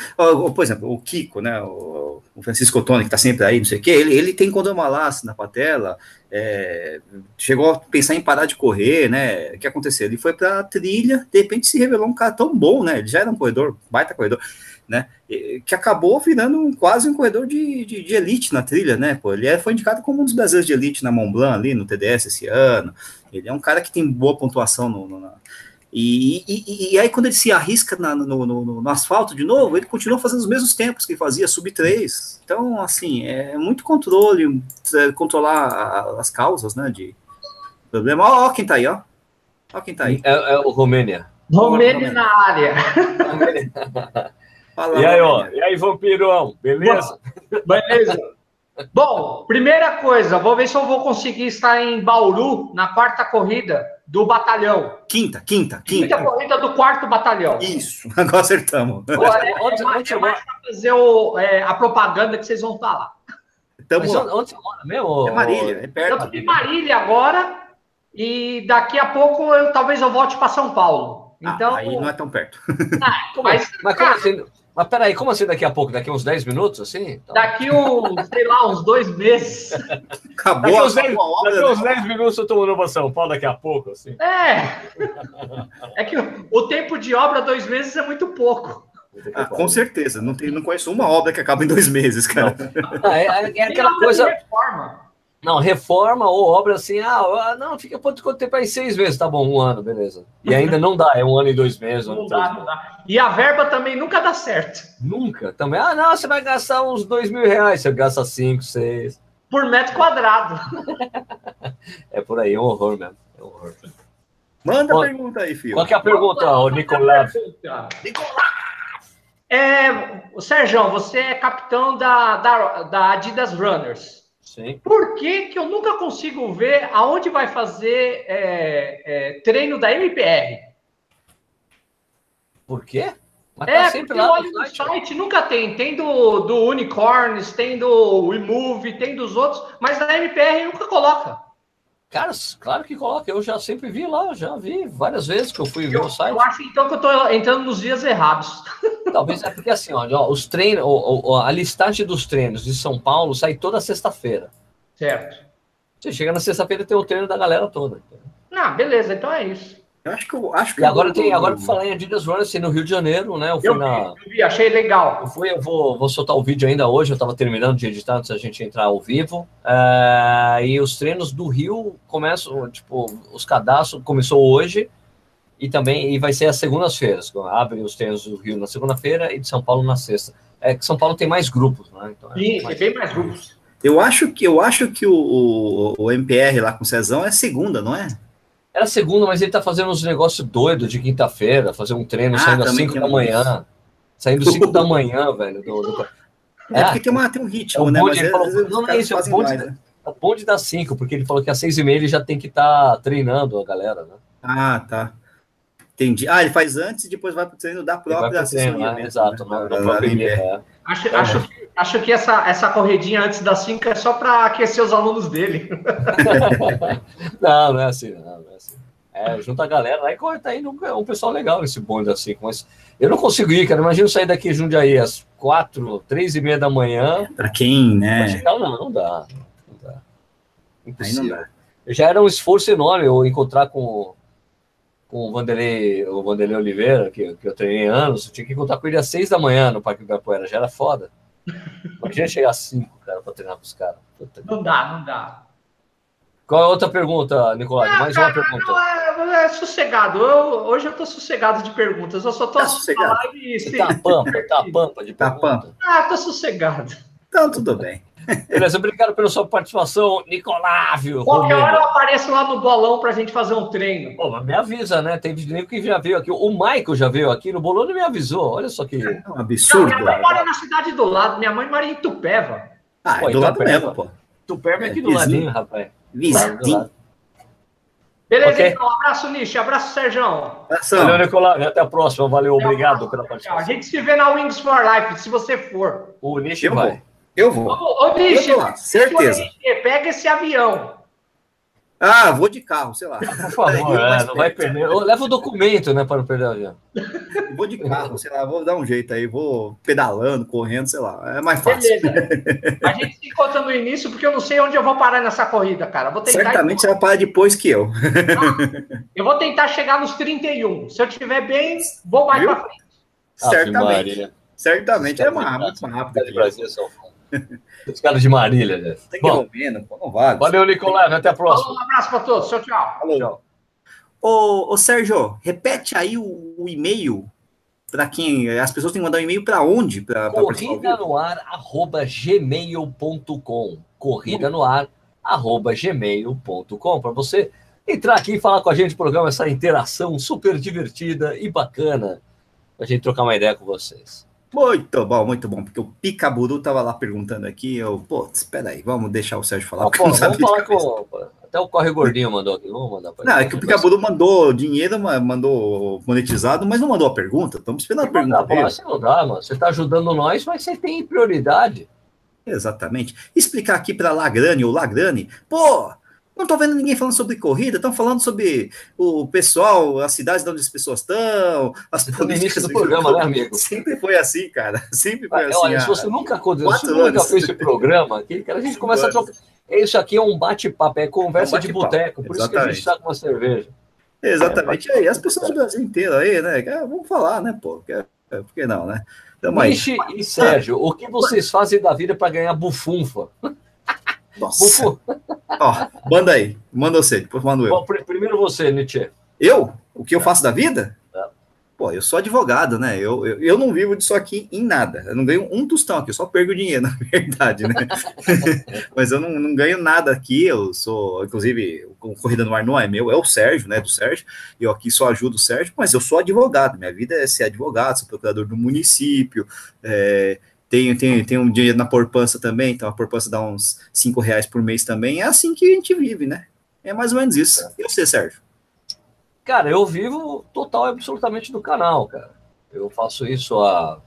por exemplo, o Kiko, né, o, Francisco Tony, que está sempre aí, não sei o quê, ele, ele tem condomalace na patela, é, chegou a pensar em parar de correr, né, o que aconteceu? Ele foi para a trilha, de repente se revelou um cara tão bom, né, ele já era um corredor, baita corredor, né, que acabou virando um, quase um corredor de, de, de, elite na trilha, né, pô, ele é, foi indicado como um dos brasileiros de elite na Mont Blanc, ali no TDS esse ano, ele é um cara que tem boa pontuação no, no na, e, e, e, aí, quando ele se arrisca na, no, no, no, asfalto de novo, ele continua fazendo os mesmos tempos que fazia, sub 3. Então, assim, é muito controle, é, controlar as causas, né, de problema. Ó, ó quem tá aí, ó. Ó quem tá aí. É, é o Romênia. Romênia na área. Fala, e aí, ó, e aí, vampirão, beleza? Beleza. Bom, primeira coisa, vou ver se eu vou conseguir estar em Bauru na quarta corrida do batalhão. Quinta, quinta, quinta. Quinta corrida do quarto batalhão. Isso, agora acertamos. Olha, é, mais, é mais fazer o, é, a propaganda que vocês vão falar. Tamo... Mas onde você mora mesmo? É Marília, é perto. Eu tô em Marília agora e daqui a pouco eu talvez eu volte para São Paulo. Ah, então, ah, aí não é tão perto. Ah, mas, mas como assim? Mas peraí, como assim daqui a pouco? Daqui uns 10 minutos, assim? Então... Daqui uns, sei lá, uns dois meses. Acabou daqui uns 10, obra, daqui uns 10 minutos eu tô indo para São Paulo daqui a pouco, assim. É. É que o tempo de obra, dois meses, é muito pouco. Ah, com certeza. Não, tem, não conheço uma obra que acaba em dois meses, cara. Não, é, é, é aquela coisa. Reforma. Não, reforma ou obra assim, ah, ah não, fica quanto, quanto tempo aí? Seis meses, tá bom, um ano, beleza. E ainda não dá, é um ano e dois meses. Não dá, não dá. E a verba também nunca dá certo. Nunca, também. Ah, não, você vai gastar uns dois mil reais, você gasta cinco, seis. Por metro quadrado. é por aí, é um horror mesmo. É um horror. Manda a pergunta aí, filho. Qual que é a pergunta, o Nicolás? Nicolás! É, o Sérgio, você é capitão da, da, da Adidas Runners. Sim. Por que, que eu nunca consigo ver aonde vai fazer é, é, treino da MPR? Por quê? Mas é, tá sempre lá no site. site. nunca tem. Tem do, do Unicorns, tem do WeMove, tem dos outros, mas na MPR nunca coloca. Cara, claro que coloca. Eu já sempre vi lá, já vi várias vezes que eu fui ver o site. Eu acho então que eu tô entrando nos dias errados. Talvez é porque assim, ó, os treinos, a listagem dos treinos de São Paulo sai toda sexta-feira. Certo. Você chega na sexta-feira e tem o treino da galera toda. Ah, beleza, então é isso. Eu acho que eu acho que e agora tem, agora que falar em Adidas Runners assim, no Rio de Janeiro, né? Eu fui eu na. Eu vi, achei legal. Eu fui, eu vou, vou soltar o vídeo ainda hoje, eu estava terminando de editar antes da gente entrar ao vivo. Uh, e os treinos do Rio começam, tipo, os cadastros começou hoje e também e vai ser às segundas-feiras. Abre os treinos do Rio na segunda-feira e de São Paulo na sexta. É que São Paulo tem mais grupos, né? Então, é Sim, mais... tem mais grupos. Eu acho que eu acho que o, o, o MPR lá com o Cezão é segunda, não é? Era segunda, mas ele tá fazendo uns negócios doidos de quinta-feira, fazer um treino ah, saindo às 5 da manhã. Isso. Saindo 5 da manhã, velho. Do, do... É, é, porque tem, uma, tem um ritmo, é né? Mas falou, não é isso, é o bonde, mais, né? é o bonde das 5, porque ele falou que às 6 e meia ele já tem que estar tá treinando a galera, né? Ah, tá. Entendi. Ah, ele faz antes e depois vai para o treino da própria assessoria. Né? Exato, né? da própria é. Acho, é. acho, acho que essa, essa corredinha antes das 5 é só para aquecer os alunos dele. não, não é assim, não, não é assim. É, junta a galera lá e corre, tá indo um, um pessoal legal nesse bonde assim, mas eu não consigo ir, cara. Imagina sair daqui Jundiaí às quatro, três e meia da manhã. Para quem, né? Não, não, não dá. Não dá. Impossível. Aí não dá. Já era um esforço enorme eu encontrar com com o Vanderlei, o Vanderlei Oliveira, que, que eu treinei anos, eu tinha que contar com ele às seis da manhã no Parque Ibirapuera, já era foda. Imagina chegar às cinco, cara, para treinar com os caras. Não dá, não dá. Qual é a outra pergunta, Nicolás? Mais uma pergunta. Não, é, é, sossegado. Eu, hoje eu tô sossegado de perguntas. Eu só tô tá sossegado. Live, tá pampa, tá pampa de tá pergunta. Pampa. Ah, tô sossegado. Então, tudo bem. Beleza, obrigado pela sua participação, Nicolávio. Qualquer hora eu apareço lá no bolão para a gente fazer um treino. Pô, mas me avisa, né? Tem nego que já veio aqui. O Michael já veio aqui no bolão e me avisou. Olha só que. É um absurdo. Não, minha mãe mora na cidade do lado. Minha mãe mora em Tupéva. Ah, pô, é do lado mesmo, pô. Tupéva é aqui do ladinho, rapaz. Vizinho. Beleza, okay. então. Abraço, Nishi. Abraço, Sérgio. Valeu, Nicolás. Até a próxima. Valeu, Até obrigado pela participação. A gente se vê na Wings for Life, se você for. O Nishi vai. Vou. Eu vou. Ô, ô Nishi, certeza. Pega esse avião. Ah, vou de carro, sei lá. Por favor, é, não vai perder. Leva o documento, né, para não perder o avião. Vou de carro, sei lá, vou dar um jeito aí, vou pedalando, correndo, sei lá, é mais fácil. Beleza. A gente se encontra no início, porque eu não sei onde eu vou parar nessa corrida, cara. Vou tentar Certamente você vai parar depois que eu. eu vou tentar chegar nos 31. Se eu estiver bem, vou mais para frente. Certamente. Certamente é mais rápido. rápido Brasil são os caras de Marília, né? Tem que Bom, não vale. Valeu, Nicolás. Até a próxima. Um abraço para todos. Tchau, tchau. Falou. Tchau. Ô, ô, Sérgio, repete aí o, o e-mail para quem. As pessoas têm que mandar um e-mail para onde? Pra, Corrida no ar, arroba gmail.com. Corrida no ar, arroba gmail.com. Para você entrar aqui e falar com a gente, programa essa interação super divertida e bacana. Pra gente trocar uma ideia com vocês. Muito bom, muito bom, porque o Picaburu tava lá perguntando aqui, eu, pô, espera aí, vamos deixar o Sérgio falar. Ah, pô, vamos falar com, Até o Corre Gordinho mandou aqui. Vamos mandar para Não, é que o Picabudo mandou dinheiro, mandou monetizado, mas não mandou a pergunta. Estamos esperando a pergunta. Dá, você não dá, mano. Você está ajudando nós, mas você tem prioridade. Exatamente. Explicar aqui para Lagrane ou Lagrane, pô, não estou vendo ninguém falando sobre corrida, estão falando sobre o pessoal, as cidades onde as pessoas estão, as você políticas do programa, né, amigo? Sempre foi assim, cara. Sempre foi assim. Olha, se você nunca, se nunca fez esse programa, aqui, cara, a gente começa a trocar. Isso aqui é um bate-papo, é conversa é um bate de boteco, por Exatamente. isso que a gente está com uma cerveja. Exatamente. É, aí, as pessoas do Brasil inteiro aí, né? Vamos falar, né, pô? É, por que não, né? Tamo Michi e Sérgio, o que vocês fazem da vida para ganhar bufunfa? Nossa. Ó, manda aí. Manda você, depois mando eu. Bom, primeiro você, Nietzsche. Eu? O que eu faço da vida? Pô, eu sou advogado, né? Eu, eu, eu, não vivo disso aqui em nada. Eu não ganho um tostão aqui, eu só perco dinheiro, na verdade, né? Mas eu não, não, ganho nada aqui. Eu sou, inclusive, o Corrida no Ar não é meu, é o Sérgio, né? Do Sérgio. Eu aqui só ajudo o Sérgio, mas eu sou advogado. Minha vida é ser advogado, sou procurador do município. É, tenho, tenho, tenho um dinheiro na poupança também, então a poupança dá uns 5 reais por mês também. É assim que a gente vive, né? É mais ou menos isso. E você, Sérgio? Cara, eu vivo total e absolutamente do canal, cara. Eu faço isso há.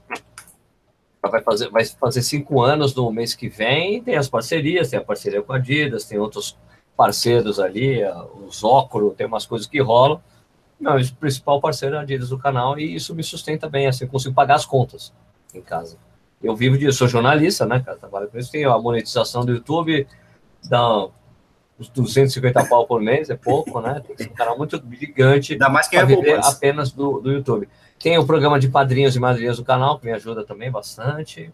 Vai fazer, vai fazer cinco anos no mês que vem. Tem as parcerias, tem a parceria com a Adidas, tem outros parceiros ali, os Óculos, tem umas coisas que rolam. Não, o principal parceiro é a Adidas do canal e isso me sustenta bem, assim, eu consigo pagar as contas em casa. Eu vivo disso, sou jornalista, né, cara? Trabalho com isso, tenho a monetização do YouTube, dá os 250 pau por mês é pouco, né? Tem que ser um canal muito gigante Ainda mais que é viver apenas do, do YouTube. Tem o programa de padrinhos e madrinhas do canal, que me ajuda também bastante.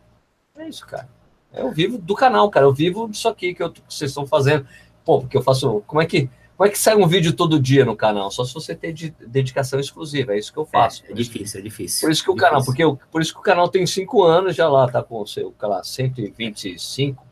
É isso, cara. Eu vivo do canal, cara. Eu vivo disso aqui que, eu, que vocês estão fazendo. Pô, porque eu faço. Como é que. Como é que sai um vídeo todo dia no canal? Só se você ter de, dedicação exclusiva, é isso que eu faço. É, é difícil, é difícil. Por isso que é o canal, porque eu, por isso que o canal tem cinco anos já lá, tá com o seu, lá, 125,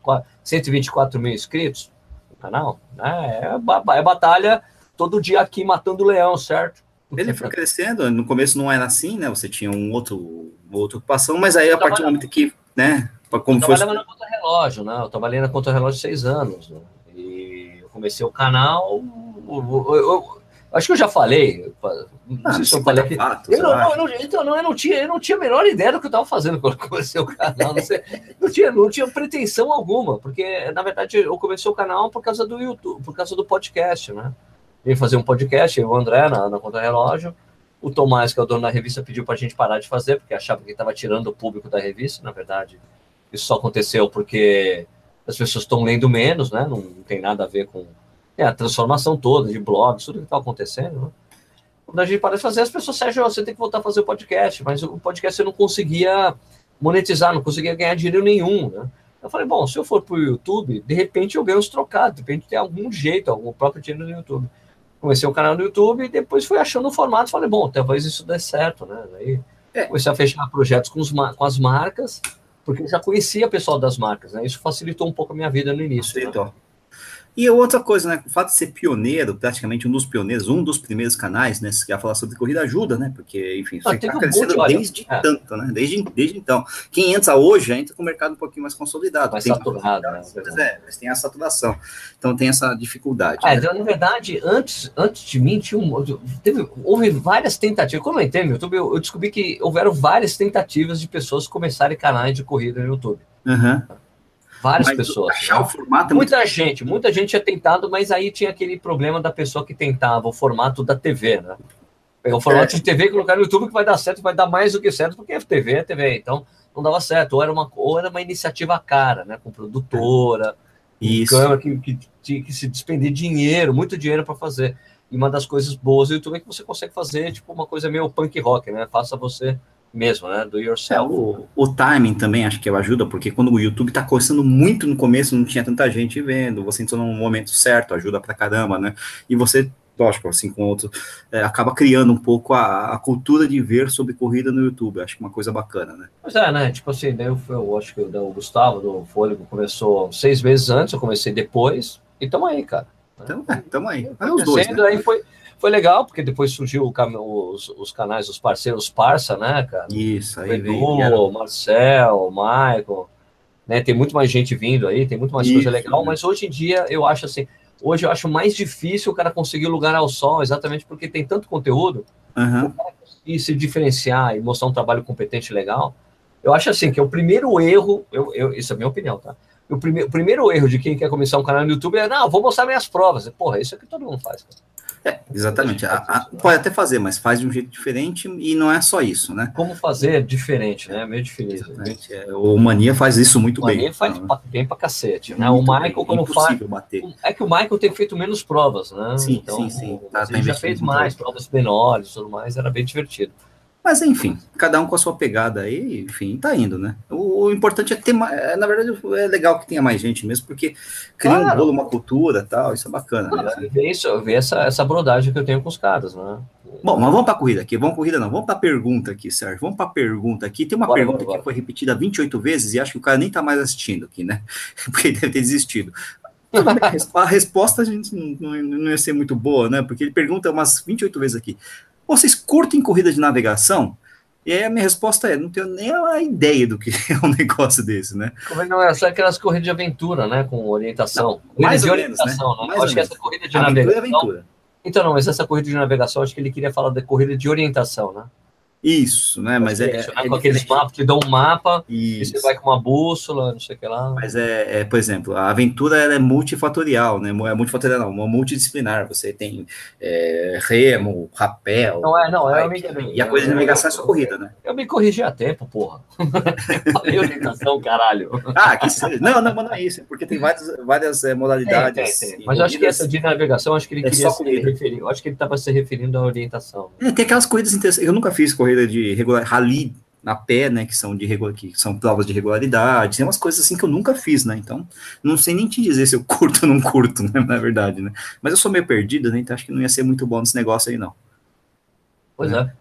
124 mil inscritos canal. Né? É, é batalha todo dia aqui matando o leão, certo? Ele foi crescendo, no começo não era assim, né? Você tinha um outro, uma outra ocupação, mas aí a partir do momento que, né? Como eu trabalhava na conta relógio, né? Eu trabalhei na conta relógio seis anos, né? E eu comecei o canal. Eu, eu, acho que eu já falei. Não ah, sei se eu falei. Fatos, eu, não, não, então, não, eu, não tinha, eu não tinha a menor ideia do que eu estava fazendo quando comecei o canal. Não, sei, não, tinha, não tinha pretensão alguma, porque, na verdade, eu comecei o canal por causa do YouTube, por causa do podcast, né? Vim fazer um podcast, eu o André, na, na Conta Relógio. O Tomás, que é o dono da revista, pediu para a gente parar de fazer, porque achava que estava tirando o público da revista. Na verdade, isso só aconteceu porque as pessoas estão lendo menos, né? Não, não tem nada a ver com é, a transformação toda de blogs, tudo que está acontecendo, né? quando a gente para de fazer, as pessoas, Sérgio, você tem que voltar a fazer o podcast, mas o podcast eu não conseguia monetizar, não conseguia ganhar dinheiro nenhum, né? Eu falei, bom, se eu for para o YouTube, de repente eu ganho os trocados, de repente tem algum jeito, algum próprio dinheiro no YouTube. Comecei o um canal no YouTube e depois fui achando o formato, falei, bom, talvez isso dê certo, né? Aí é. comecei a fechar projetos com, os, com as marcas, porque eu já conhecia o pessoal das marcas, né? Isso facilitou um pouco a minha vida no início. Né? E outra coisa, né? O fato de ser pioneiro, praticamente um dos pioneiros, um dos primeiros canais, né? Se quer falar sobre corrida, ajuda, né? Porque, enfim, você está crescendo desde é. tanto, né? Desde, desde então. Quem entra hoje entra com o mercado um pouquinho mais consolidado. Mais saturado, né? Mas, é, mas tem a saturação. Então tem essa dificuldade. É, né? então, na verdade, antes, antes de mim, tinha um, teve, houve várias tentativas. Quando eu entrei no YouTube, eu, eu descobri que houveram várias tentativas de pessoas começarem canais de corrida no YouTube. Uhum. Várias mas pessoas. Achar o formato é muita muito... gente, muita gente tinha tentado, mas aí tinha aquele problema da pessoa que tentava o formato da TV, né? Pegar o formato é. de TV e colocar no YouTube que vai dar certo, vai dar mais do que certo, porque a TV é TV, então não dava certo. Ou era uma, ou era uma iniciativa cara, né? Com produtora, Isso. câmera que, que tinha que se despender dinheiro, muito dinheiro para fazer. E uma das coisas boas do YouTube é que você consegue fazer, tipo, uma coisa meio punk rock, né? Faça você mesmo, né? Do yourself. É, o, o, timing também acho que ajuda, porque quando o YouTube tá começando muito no começo, não tinha tanta gente vendo, você entrou no momento certo, ajuda pra caramba, né? E você, lógico, assim com outro, é, acaba criando um pouco a, a, cultura de ver sobre corrida no YouTube, acho que é uma coisa bacana, né? Pois é, né? Tipo assim, eu, eu acho que o, Gustavo do Fôlego começou seis meses antes, eu comecei depois, e tamo aí, cara. Então, é, tamo aí. É os dois, né? aí foi foi legal, porque depois surgiu os, os canais, os parceiros Parça, né, cara? Isso, aí Edu, veio. Marcel, Michael, né? Tem muito mais gente vindo aí, tem muito mais Isso, coisa legal, né? mas hoje em dia eu acho assim, Hoje eu acho mais difícil o cara conseguir lugar ao sol, exatamente porque tem tanto conteúdo. Uhum. Conseguir se diferenciar e mostrar um trabalho competente legal. Eu acho assim que é o primeiro erro, eu, eu, isso é a minha opinião, tá? O, prime, o primeiro erro de quem quer começar um canal no YouTube é, não, vou mostrar minhas provas. Porra, isso é que todo mundo faz, cara. É, exatamente. A, a, pode até fazer, mas faz de um jeito diferente e não é só isso, né? Como fazer diferente, né? Meio diferente. É, o Mania faz isso muito o bem. O Mania faz não, bem pra cacete, né? O Michael, bem, como faz. Bater. É que o Michael tem feito menos provas, né? Sim, então, sim, sim. Tá, ele já fez mais, provas menores e tudo mais, era bem divertido. Mas enfim, cada um com a sua pegada aí, enfim, tá indo, né? O, o importante é ter mais. É, na verdade, é legal que tenha mais gente mesmo, porque cria claro. um bolo, uma cultura tal, isso é bacana. Né? Ver, isso, ver essa, essa brodagem que eu tenho com os caras, né? Bom, mas vamos para a corrida aqui. Vamos corrida não, vamos para a pergunta aqui, Sérgio. Vamos para a pergunta aqui. Tem uma bora, pergunta bora, bora. que foi repetida 28 vezes e acho que o cara nem tá mais assistindo aqui, né? Porque ele deve ter desistido. a resposta a gente não, não ia ser muito boa, né? Porque ele pergunta umas 28 vezes aqui. Vocês curtem corrida de navegação? E aí a minha resposta é, não tenho nem a ideia do que é um negócio desse, né? Como não é só aquelas corridas de aventura, né? Com orientação. Não, mais de orientação, menos, né? né? acho que essa corrida de aventura navegação. É aventura. Então, não, mas essa corrida de navegação, acho que ele queria falar da corrida de orientação, né? Isso, né? Mas é, é, com aqueles mapas que dão um mapa, e você vai com uma bússola, não sei o que lá. Mas é, é por exemplo, a aventura ela é multifatorial, né? É multifatorial, não, uma multidisciplinar. Você tem é, remo, rapel. Não é, não, é me, E a coisa de navegação é só corrida, né? Eu me corrigi a tempo, porra. Falei orientação, caralho. Ah, que seja. Não, não, mas não é isso, porque tem várias, várias é, modalidades. Tem, tem, tem. Mas eu acho que essa de navegação, acho que ele é queria se referir. Eu acho que ele estava se referindo à orientação. É, tem aquelas corridas interessantes. Eu nunca fiz corrida corrida de regular, rally na pé, né, que são de regular, que são provas de regularidade, tem umas coisas assim que eu nunca fiz, né? Então, não sei nem te dizer se eu curto ou não curto, né, na verdade, né? Mas eu sou meio perdido, né? Então acho que não ia ser muito bom nesse negócio aí não. Pois é.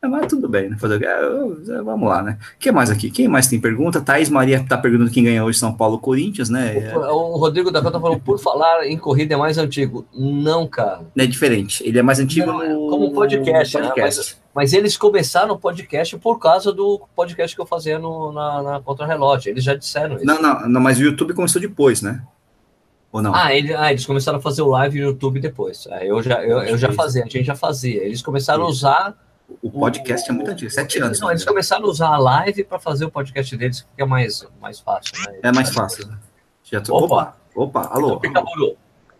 É, mas tudo bem, né? Fazer, é, vamos lá, né? O que mais aqui? Quem mais tem pergunta? Thaís Maria tá perguntando quem ganhou hoje São Paulo Corinthians, né? O, o Rodrigo da Cota falou, por falar em corrida é mais antigo. Não, cara. É diferente. Ele é mais antigo Não, no... como podcast, podcast. Né? Mas, mas, eles começaram o podcast por causa do podcast que eu fazia no, na, na Contra-Relógio. Eles já disseram isso. Não, não, não, mas o YouTube começou depois, né? Ou não? Ah, ele, ah, eles começaram a fazer o live no YouTube depois. Eu já, eu, eu já fazia, a gente já fazia. Eles começaram a usar o podcast o, é muito antigo, sete anos. Não, eles né? começaram a usar a live para fazer o podcast deles, que é mais, mais fácil. Né? É mais fácil. Né? Já tô... Opa, opa, alô. Então,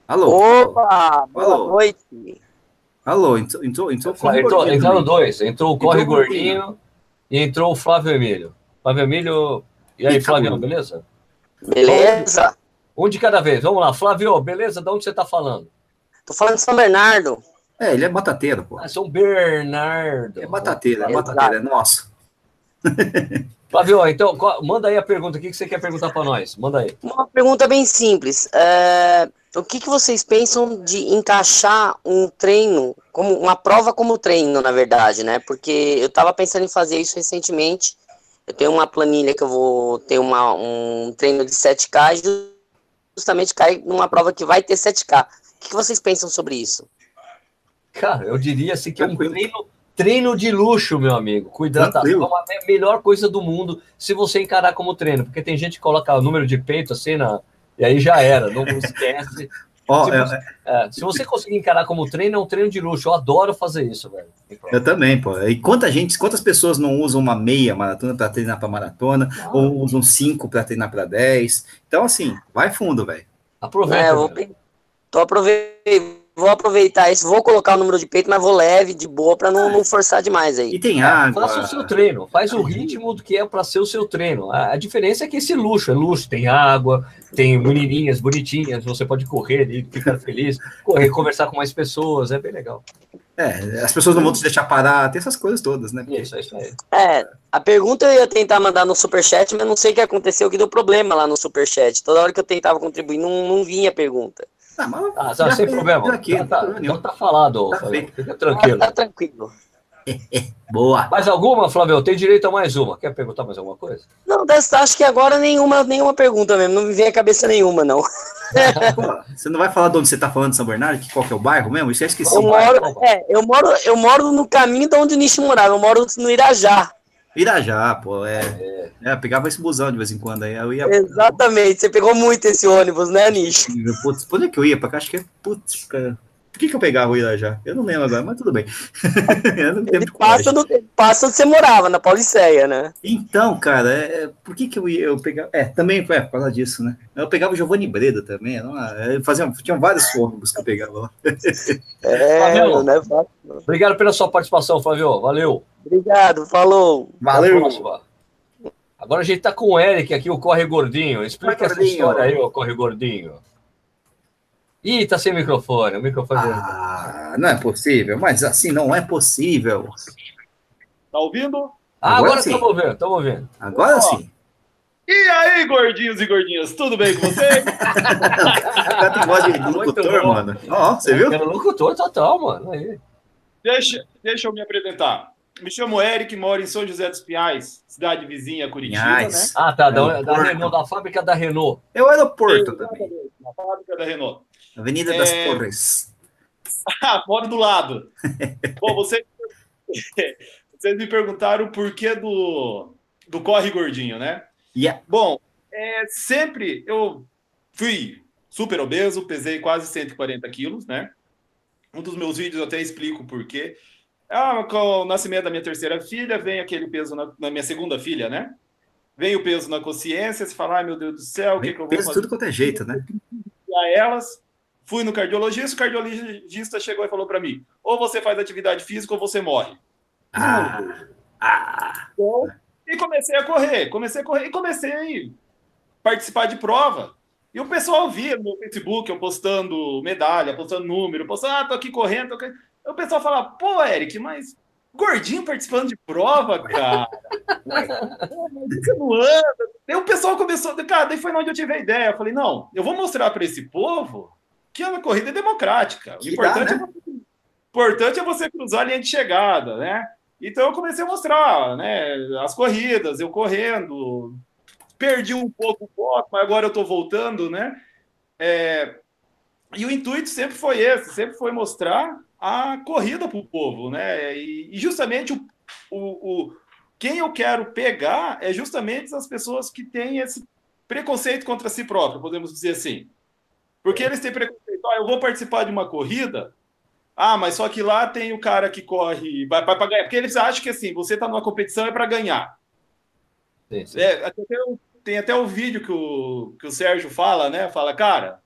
alô. Opa, boa alô. noite. Alô, entrou, entrou, entrou, entrou entraram dois. Entrou o Corre entrou Gordinho e entrou o Flávio Emílio. Flávio Emílio. E aí, Flávio, beleza? Beleza. Um de cada vez. Vamos lá, Flávio, beleza? De onde você está falando? Tô falando de São Bernardo. É, ele é batateiro, pô. Ah, São Bernardo. É batateiro, é batateiro, é nosso. Flávio, então, manda aí a pergunta. O que você quer perguntar para nós? Manda aí. Uma pergunta bem simples. É, o que, que vocês pensam de encaixar um treino, como uma prova como treino, na verdade, né? Porque eu estava pensando em fazer isso recentemente. Eu tenho uma planilha que eu vou ter uma, um treino de 7K e justamente cair numa prova que vai ter 7K. O que, que vocês pensam sobre isso? Cara, eu diria assim que é um treino, treino de luxo, meu amigo. Com hidratação é a melhor coisa do mundo se você encarar como treino. Porque tem gente que coloca o número de peito assim na. E aí já era, não esquece. Oh, se, você, é, é, se, você, conseguir encarar como treino, é um treino de luxo. Eu adoro fazer isso, velho. Eu também, pô. E quanta gente, quantas pessoas não usam uma meia maratona para treinar para maratona, ah. ou usam cinco para treinar para dez? Então, assim, vai fundo, velho. Aproveita. É, eu vou, tô aproveitando vou aproveitar isso, vou colocar o número de peito, mas vou leve, de boa, para não, não, forçar demais aí. E tem água. Faça o seu treino, faz o ritmo do que é para ser o seu treino. A, a, diferença é que esse luxo é luxo, tem água, tem menininhas bonitinhas, você pode correr e ficar feliz, correr, conversar com mais pessoas, é bem legal. É, as pessoas não vão te deixar parar, tem essas coisas todas, né? Isso, é isso aí. É, a pergunta eu ia tentar mandar no superchat, mas não sei o que aconteceu, que deu problema lá no superchat. Toda hora que eu tentava contribuir, não, não vinha a pergunta. Ah, mas ah, tá, sem problema. Aqui, tá, tá, então tá falado, tá fica tranquilo. tá tranquilo. Boa. Mais alguma, Flávio? Tem direito a mais uma. Quer perguntar mais alguma coisa? Não, acho que agora nenhuma, nenhuma pergunta mesmo. Não me vem a cabeça nenhuma, não. você não vai falar de onde você está falando de São Bernardo? Que qual que é o bairro mesmo? Isso é esqueci. Eu moro, é, eu moro, eu moro no caminho de onde o Nishi morava. Eu moro no Irajá. Irajá, pô, é, é. é. pegava esse busão de vez em quando aí. Eu ia... Exatamente, você pegou muito esse ônibus, né, Nish? Putz, por onde é que eu ia? Pra cá, acho que é. Putz, cara. Por que, que eu pegava o Irajá? Eu não lembro agora, mas tudo bem. Ele passa, passa onde você morava, na Pauliceia, né? Então, cara, é, por que, que eu ia eu pegava. É, também é, por causa disso, né? Eu pegava o Giovanni Breda também. Não, é, fazia, tinha vários ônibus que eu pegava lá. É, Flávio, não é fácil. Obrigado pela sua participação, Flávio. Valeu. Obrigado, falou. Valeu. Agora a gente tá com o Eric aqui, o Corre Gordinho. Explica essa história aí, o Corre Gordinho. Ih, tá sem microfone. O microfone. Ah, não é possível, mas assim não é possível. Tá ouvindo? Ah, agora estamos ouvindo, estamos ouvindo. Agora Ó, sim. E aí, gordinhos e gordinhas, tudo bem com vocês? cara tem voz de locutor, mano. Ó, você viu? Era locutor total, mano. Aí. Deixa, deixa eu me apresentar. Me chamo Eric, moro em São José dos Pinhais, cidade vizinha Curitiba, né? Ah, tá, da, da, Renault, da fábrica da Renault. É o aeroporto também. Na fábrica da Renault. Avenida das é... Torres. ah, moro do lado. Bom, você... vocês me perguntaram o porquê do, do corre gordinho, né? Yeah. Bom, é, sempre eu fui super obeso, pesei quase 140 quilos, né? Um dos meus vídeos eu até explico o porquê. Ah, com o nascimento da minha terceira filha, vem aquele peso na, na minha segunda filha, né? Vem o peso na consciência, se falar, ai meu Deus do céu, o que, que eu vou peso fazer? tudo quanto é jeito, né? A elas, fui no cardiologista, o cardiologista chegou e falou para mim: ou você faz atividade física ou você morre. Ah, ah. Então, e comecei a correr, comecei a correr e comecei a participar de prova. E o pessoal via no Facebook eu postando medalha, postando número, postando, ah, tô aqui correndo, tô aqui. O pessoal fala, pô, Eric, mas gordinho participando de prova, cara. Você não anda. Daí o pessoal começou, cara, daí foi onde eu tive a ideia. Eu falei, não, eu vou mostrar para esse povo que a corrida é democrática. O importante, dá, né? é você, importante é você cruzar a linha de chegada, né? Então eu comecei a mostrar, né, as corridas, eu correndo, perdi um pouco o foco, mas agora eu estou voltando, né? É, e o intuito sempre foi esse, sempre foi mostrar a corrida para o povo, né? E, e justamente o, o, o, quem eu quero pegar é justamente as pessoas que têm esse preconceito contra si próprio, podemos dizer assim. Porque eles têm preconceito, ah, eu vou participar de uma corrida, ah, mas só que lá tem o cara que corre, vai, vai para ganhar, porque eles acham que assim, você está numa competição é para ganhar. Sim, sim. É, até, tem até o vídeo que o, que o Sérgio fala, né? Fala, cara,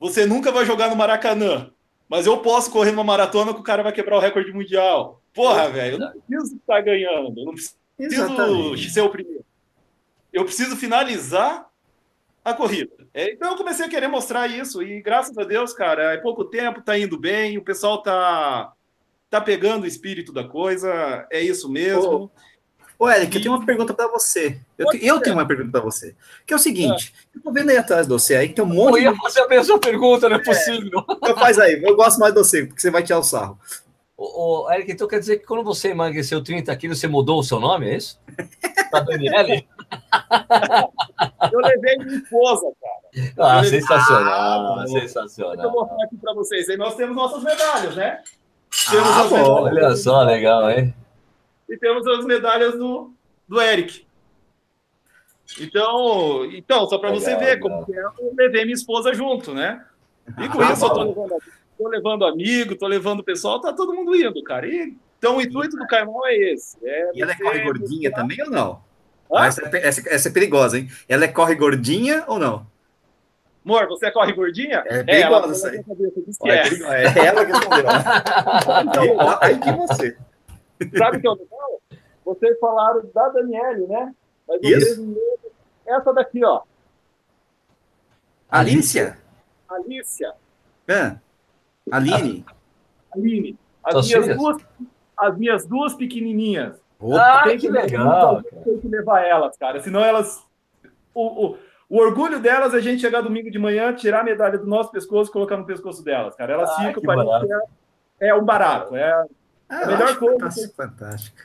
você nunca vai jogar no Maracanã, mas eu posso correr numa maratona que o cara vai quebrar o recorde mundial. Porra, velho, eu não preciso estar ganhando, eu não preciso Exatamente. ser o primeiro. Eu preciso finalizar a corrida. É, então eu comecei a querer mostrar isso e graças a Deus, cara, é pouco tempo, tá indo bem, o pessoal tá tá pegando o espírito da coisa, é isso mesmo. Ô, ô Eric, e... eu tenho uma pergunta para você. Eu, eu tenho uma pergunta para você. Que é o seguinte, é. eu tô vendo aí atrás de você aí que tem um monte. Eu ia fazer a mesma pergunta, não é, é possível. Então faz aí, eu gosto mais de você, porque você vai tirar o sarro. Ô, ô, Eric, então quer dizer que quando você emagreceu 30 quilos, você mudou o seu nome, é isso? Pra Daniele? eu levei minha esposa, cara. Ah, sensacional, ah, sensacional. Eu vou mostrar aqui para vocês. Aí nós temos nossas medalhas, né? Temos ah, as medalhas. Olha só, legal, hein? E temos as medalhas do, do Eric. Então, então só para você ver legal. como é, eu levei minha esposa junto, né? E com ah, isso eu tô levando, tô levando amigo, tô levando o pessoal, tá todo mundo indo, cara. E, então o intuito do Caimão é esse. É e ela é gordinha também ou não? Ah? Essa, é, essa, essa, é perigosa, hein? Ela é corre gordinha ou não? Amor, você corre gordinha? É perigosa isso aí. É. é. ela que respondeu. então, aí que você. Sabe o que é o legal? Vocês falaram da Daniele, né? Mas Isso. essa daqui, ó. Alícia? Alícia. É. Aline. Aline. As minhas, duas, as minhas duas pequenininhas. Opa, ah, tem que, que legal. Tem que levar elas, cara. Senão elas. O, o, o, orgulho delas é a gente chegar domingo de manhã, tirar a medalha do nosso pescoço e colocar no pescoço delas, cara. Elas ah, ficam parecendo. É, é um barato. É ah, a melhor coisa. Fantástico, fantástico.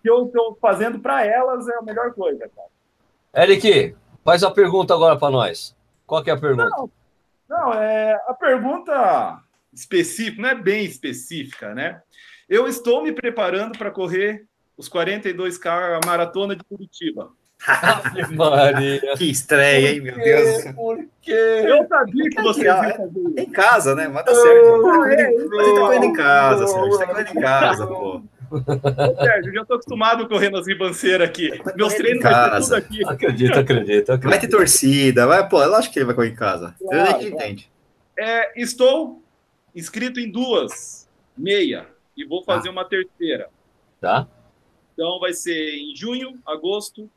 Que eu estou fazendo para elas é a melhor coisa, cara. Eric, faz a pergunta agora para nós. Qual que é a pergunta? Não, não, é a pergunta específica, não é bem específica, né? Eu estou me preparando para correr os 42K a maratona de Curitiba. Maria. Que estreia, hein, meu Deus. Por quê? Eu sabia que você ia fazer Em casa, né? Mas tá certo. Você tá correndo em casa, Sérgio. Você tá correndo em casa, pô. Sérgio, eu já tô acostumado correndo as ribanceiras aqui. Tá Meus treinos vai tudo aqui. Acredito, acredito, acredito. Vai ter torcida, vai, pô, eu acho que ele vai correr em casa. Claro, eu nem entende. É, estou inscrito em duas, meia, e vou fazer ah. uma terceira. Tá. Então vai ser em junho, agosto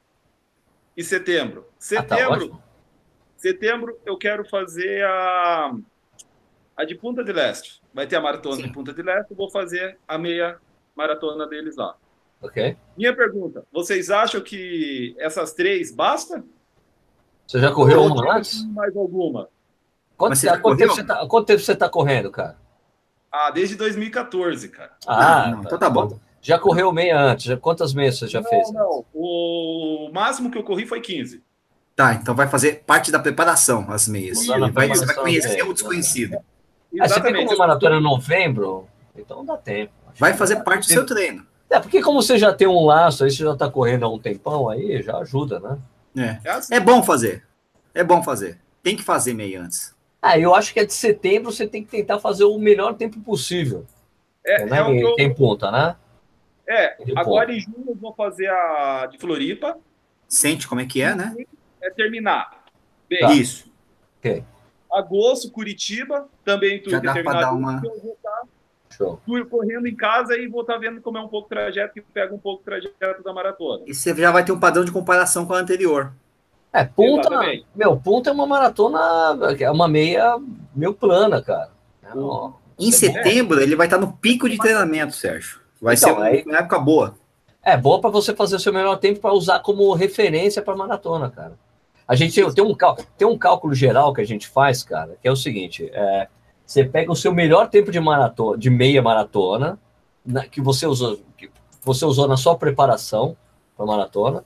e setembro. Setembro, ah, tá setembro eu quero fazer a, a de Punta de Leste. Vai ter a maratona Sim. de Punta de Leste, eu vou fazer a meia maratona deles lá. Ok. Minha pergunta: vocês acham que essas três basta? Você já correu uma antes? Mais alguma? Quanto, você quanto, tempo você tá, quanto tempo você está correndo, cara? Ah, desde 2014, cara. Ah, não, então tá bom. Já correu meia antes? Quantas meias você já não, fez? Não, o máximo que eu corri foi 15. Tá, então vai fazer parte da preparação, as meias. Vai, você vai conhecer o desconhecido. Ah, você tem como maratona em novembro? Então dá tempo. Vai fazer parte do seu treino. É, porque como você já tem um laço, aí você já tá correndo há um tempão, aí já ajuda, né? É, é, assim. é bom fazer. É bom fazer. Tem que fazer meio antes. Ah, eu acho que é de setembro você tem que tentar fazer o melhor tempo possível. É, né? é eu... Tem ponta, né? É, agora em junho eu vou fazer a de Floripa. Sente como é que é, né? É terminar. Bem, tá. Isso. Ok. Agosto, Curitiba, também tudo Já dá para dar uma... Eu vou estar correndo em casa e vou estar vendo como é um pouco o trajeto, que pega um pouco o trajeto da maratona. E você já vai ter um padrão de comparação com a anterior. É, ponta, meu, ponta é uma maratona, é uma meia meio plana, cara. É, ó, em setembro, é. ele vai estar no pico de treinamento, Sérgio. Vai então, ser uma, aí, época boa. É, boa para você fazer o seu melhor tempo para usar como referência para maratona, cara. A gente tem, tem, um, tem um cálculo geral que a gente faz, cara, que é o seguinte: é, você pega o seu melhor tempo de maratona, de meia maratona, na, que você usou, que você usou na sua preparação para maratona.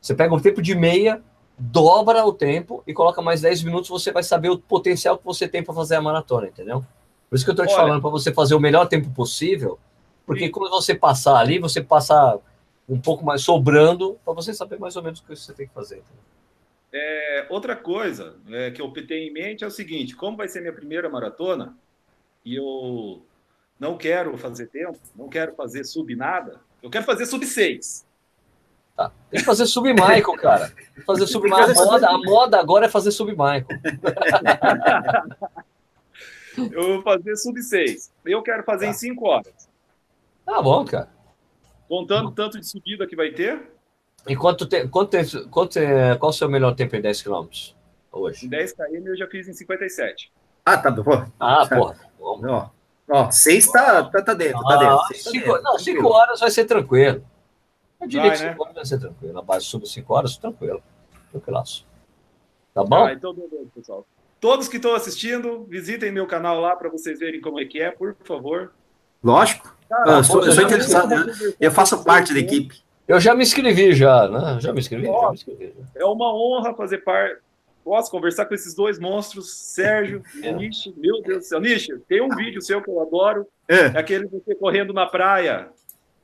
Você pega o tempo de meia dobra o tempo e coloca mais 10 minutos, você vai saber o potencial que você tem para fazer a maratona, entendeu? Por isso que eu estou te Olha, falando, para você fazer o melhor tempo possível, porque sim. quando você passar ali, você passa um pouco mais sobrando, para você saber mais ou menos o que você tem que fazer. É, outra coisa é, que eu tenho em mente é o seguinte: como vai ser minha primeira maratona, e eu não quero fazer tempo, não quero fazer sub nada, eu quero fazer sub 6. Tá. Tem que fazer sub-Michael, cara. Tem que fazer sub-Michael. A moda, a moda agora é fazer sub-Michael. eu vou fazer sub-6. Eu quero fazer tá. em 5 horas. Tá bom, cara. Contando tanto de subida que vai ter. E quanto tem, quanto tem, quanto é, qual o seu melhor tempo em 10 km hoje? Em 10 km eu já fiz em 57. Ah, tá bom. Ah, porra. Ó, ó, 6 tá, tá, tá dentro, tá dentro. Ah, cinco, tá não, 5 horas vai ser tranquilo. Eu diria vai, que 5 né? horas vai ser tranquilo. Na base sub 5 horas, tranquilo. Tranquilaço. Tá bom? Ah, então beleza, pessoal. Todos que estão assistindo, visitem meu canal lá para vocês verem como é que é, por favor. Lógico. Cara, eu, sou, eu sou interessado, né? Eu faço parte da equipe. Eu já me inscrevi já, né? Já me inscrevi. Já me inscrevi É uma honra fazer parte. Posso conversar com esses dois monstros, Sérgio e é. Nishi. Meu Deus do céu. Nishi, tem um vídeo seu que eu adoro. É, é aquele de você correndo na praia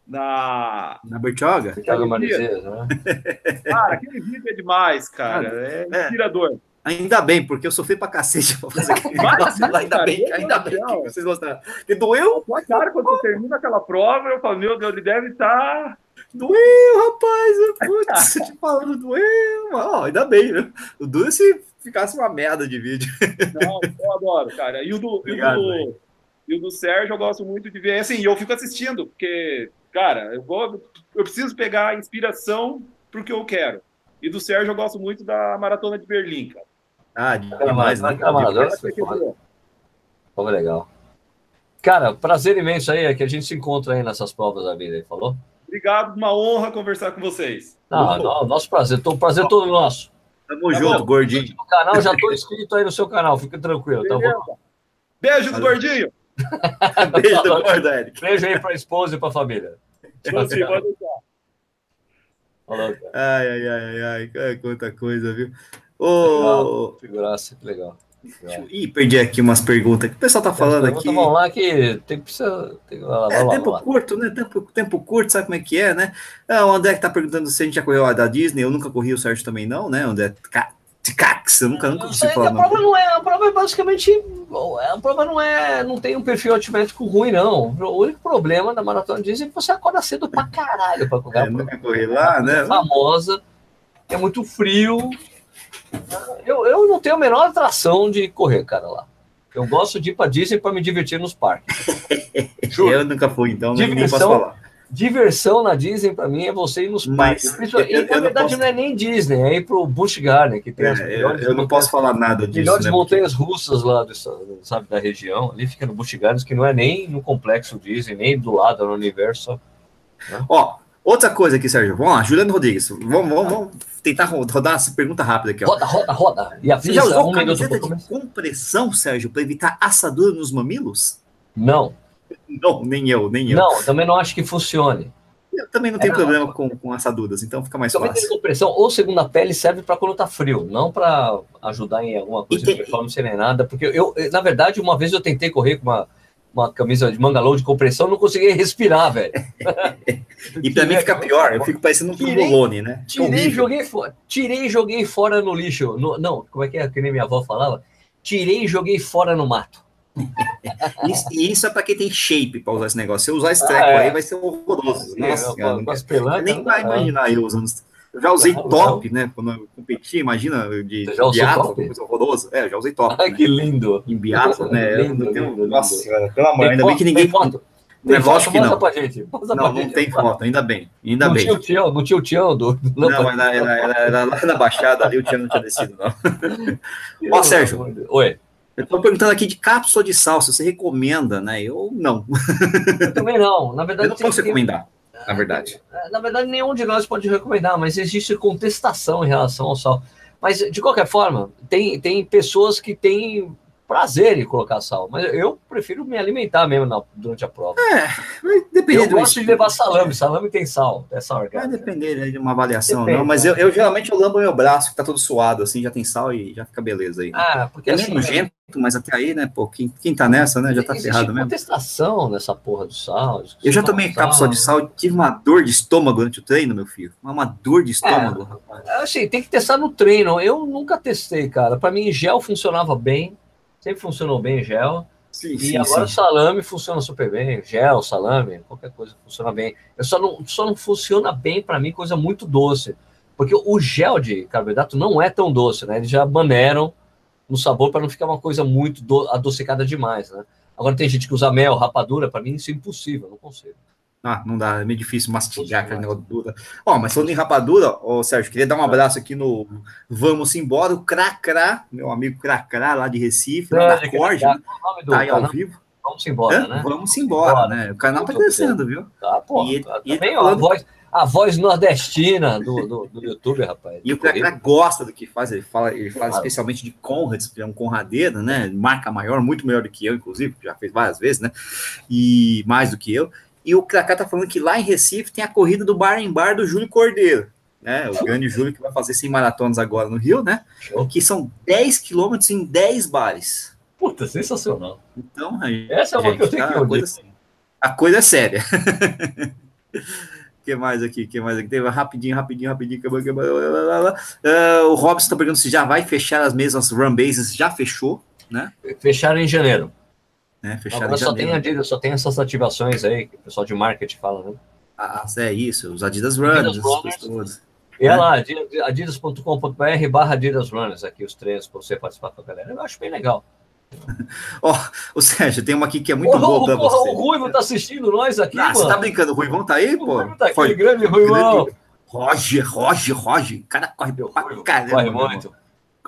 na. Na Bertioga? Bertioga né? Cara, aquele vídeo é demais, cara. É, é inspirador. É. Ainda bem, porque eu sofri pra cacete pra fazer aquele negócio. Ainda bem, ainda bem que vocês gostaram. E doeu? Cara, quando você termina aquela prova, eu falo, meu Deus, ele deve estar. Tá... Doeu, rapaz! Putz, te falando, doeu. Ó, ainda bem, né? O duro se ficasse uma merda de vídeo. Não, eu adoro, cara. E o do, Obrigado, e o do, e o do Sérgio eu gosto muito de ver. Assim, eu fico assistindo, porque cara, eu, vou, eu preciso pegar inspiração pro que eu quero. E do Sérgio eu gosto muito da Maratona de Berlim, cara. Ah, demais, né? Como legal. Cara, prazer imenso aí, é que a gente se encontra aí nessas provas da vida, falou? Obrigado, uma honra conversar com vocês. Não, não nosso prazer, o prazer todo nosso. Tamo tá junto, bom? gordinho. No canal, já tô inscrito aí no seu canal, fica tranquilo, tá bom? Beijo do gordinho. Beijo do gordo, Eric. Beijo aí pra esposa e pra família. Tchau, pode Falou, ai, ai, ai, ai, quanta coisa, viu? Ô, Figuraça, que legal. Ih, perdi aqui umas perguntas que o pessoal tá falando aqui. Vamos lá que tem que precisar. Tem, lá, é, lá, tempo lá. curto, né? Tempo, tempo curto, sabe como é que é, né? Ah, o André que tá perguntando se a gente já correu a da Disney. Eu nunca corri, o Sérgio também não, né? André Ticax, eu nunca, nunca consegui falar. A prova não é, a prova é basicamente, a prova não é, não tem um perfil altimétrico ruim, não. O único problema da maratona Disney é que você acorda cedo pra caralho pra correr. É, nunca corri lá, né? É famosa, é muito frio, eu, eu não tenho a menor atração de correr, cara, lá. Eu gosto de ir para Disney para me divertir nos parques. eu nunca fui, então diversão, nem posso falar. Diversão na Disney para mim é você ir nos Mas, parques. Eu, eu, e, na verdade não, não, é nem Disney, é ir pro Busch Garden, que tem é, as melhores. Eu, não posso falar nada disso. Melhores né, montanhas russas lá, do, sabe, da região. Ali fica no Busch Gardens, que não é nem no complexo Disney, nem do lado no universo. Né? Ó, outra coisa aqui, Sérgio. Vamos lá, Juliano Rodrigues. Vamos, vamos, vamos tentar rodar essa pergunta rápida aqui. Ó. Roda, roda, roda. E Você já usou um camiseta de compressão, Sérgio, para evitar assadura nos mamilos? Não. Não, nem eu, nem eu. Não, também não acho que funcione. Eu também não tenho é, problema não. Com, com assaduras, então fica mais também fácil. compressão ou segunda pele serve para quando tá frio, não para ajudar em alguma coisa de performance nem nada, porque eu, na verdade, uma vez eu tentei correr com uma uma camisa de manga longa de compressão, não conseguia respirar, velho. e pra mim fica pior, eu fico parecendo um provolone, né? Tirei e joguei fora. Tirei e joguei fora no lixo. No, não, como é que é que nem minha avó falava? Tirei e joguei fora no mato. isso, e isso é pra quem tem shape pra usar esse negócio. Se eu usar esse treco ah, é. aí, vai ser horroroso. Nossa, é, eu, eu, eu, nem vai imaginar eu usando eu já usei top, né? Quando eu competi, imagina, de, de biatlo, coisa horrorosa. É, eu já usei top. Ai, né? que lindo. Em biatlo, né? Lindo, eu tenho, lindo, nossa, lindo. pelo amor, ainda bem que ninguém. Foto. Tem é lógico que não. Pra gente. não, não gente. tem foto, ainda bem. Ainda não bem. Tinha o tião, não tinha o tião do. Não, era, era, era, era lá na Baixada ali, o tião não tinha descido, não. Ó, Sérgio. Oi. Eu estou perguntando aqui de cápsula de sal, se você recomenda, né? Eu não. Eu também não. Na verdade, eu não posso recomendar na verdade. É, na verdade, nenhum de nós pode recomendar, mas existe contestação em relação ao sal. Mas, de qualquer forma, tem, tem pessoas que têm prazer em colocar sal, mas eu prefiro me alimentar mesmo na, durante a prova. É, vai depender Eu gosto de levar salame, salame tem sal, é sal orgânico. Vai depender de uma avaliação, Depende, não, mas eu, eu, geralmente eu lambo meu braço, que tá todo suado, assim, já tem sal e já fica beleza aí. Ah, porque é assim, nojento, mas até aí, né, pô, quem, quem tá nessa, né, já tá ferrado mesmo. contestação nessa porra do sal. Eu já tomei cápsula de sal, tive uma dor de estômago durante o treino, meu filho, uma dor de estômago, é, rapaz. Assim, tem que testar no treino, eu nunca testei, cara, para mim gel funcionava bem, sempre funcionou bem gel. Sim, e sim, agora sim. o salame funciona super bem, gel, salame, qualquer coisa funciona bem. Eu só não, só não funciona bem para mim coisa muito doce, porque o gel de carboidrato não é tão doce, né? Eles já maneiram no sabor para não ficar uma coisa muito adocicada demais, né? Agora tem gente que usa mel, rapadura, para mim isso é impossível, não consigo. Ah, não dá, é meio difícil mastigar aquele negócio dura. Ó, mas falando em rapadura, ó, Sérgio, queria dar um abraço aqui no Vamos Embora, o Cracrá, meu amigo Cracrá, lá de Recife, lá da Corte, tá aí ao vivo. Vamos embora, né? Vamos embora, né? O canal tá crescendo, viu? Tá, pô. E, tá, e também, tá ó, a, voz, a voz nordestina do, do, do YouTube, rapaz. E o Cracrá gosta do que faz, ele fala, ele fala claro. especialmente de Conrad, é um conradeiro, né? Marca maior, muito melhor do que eu, inclusive, já fez várias vezes, né? E mais do que eu. E o Kaká tá falando que lá em Recife tem a corrida do bar em bar do Júlio Cordeiro. Né, o grande Júlio que vai fazer 100 maratonas agora no Rio, né? Que são 10 quilômetros em 10 bares. Puta, sensacional. Então, aí, essa é uma gente, que eu tenho que a coisa, a coisa é séria. O que mais aqui? que mais aqui? Teve rapidinho, rapidinho, rapidinho. Uh, o Robson está perguntando se já vai fechar as mesmas run bases. Já fechou, né? Fecharam em janeiro. Né? Fechado Agora só tem, Adidas, só tem essas ativações aí que o pessoal de marketing fala, né? Ah, é isso, os Adidas Runners. Adidas E é lá, adidas.com.br barra Adidas Runners, aqui os treinos para você participar com a galera. Eu acho bem legal. Ó, oh, o Sérgio, tem uma aqui que é muito boa para você. O Ruivo tá assistindo nós aqui, ah, mano. Você tá brincando, o Ruivão tá aí, pô? O tá aqui, Foi. grande Ruivão. Roger, Roger, Roger. O cara corre pra caramba. Corre muito.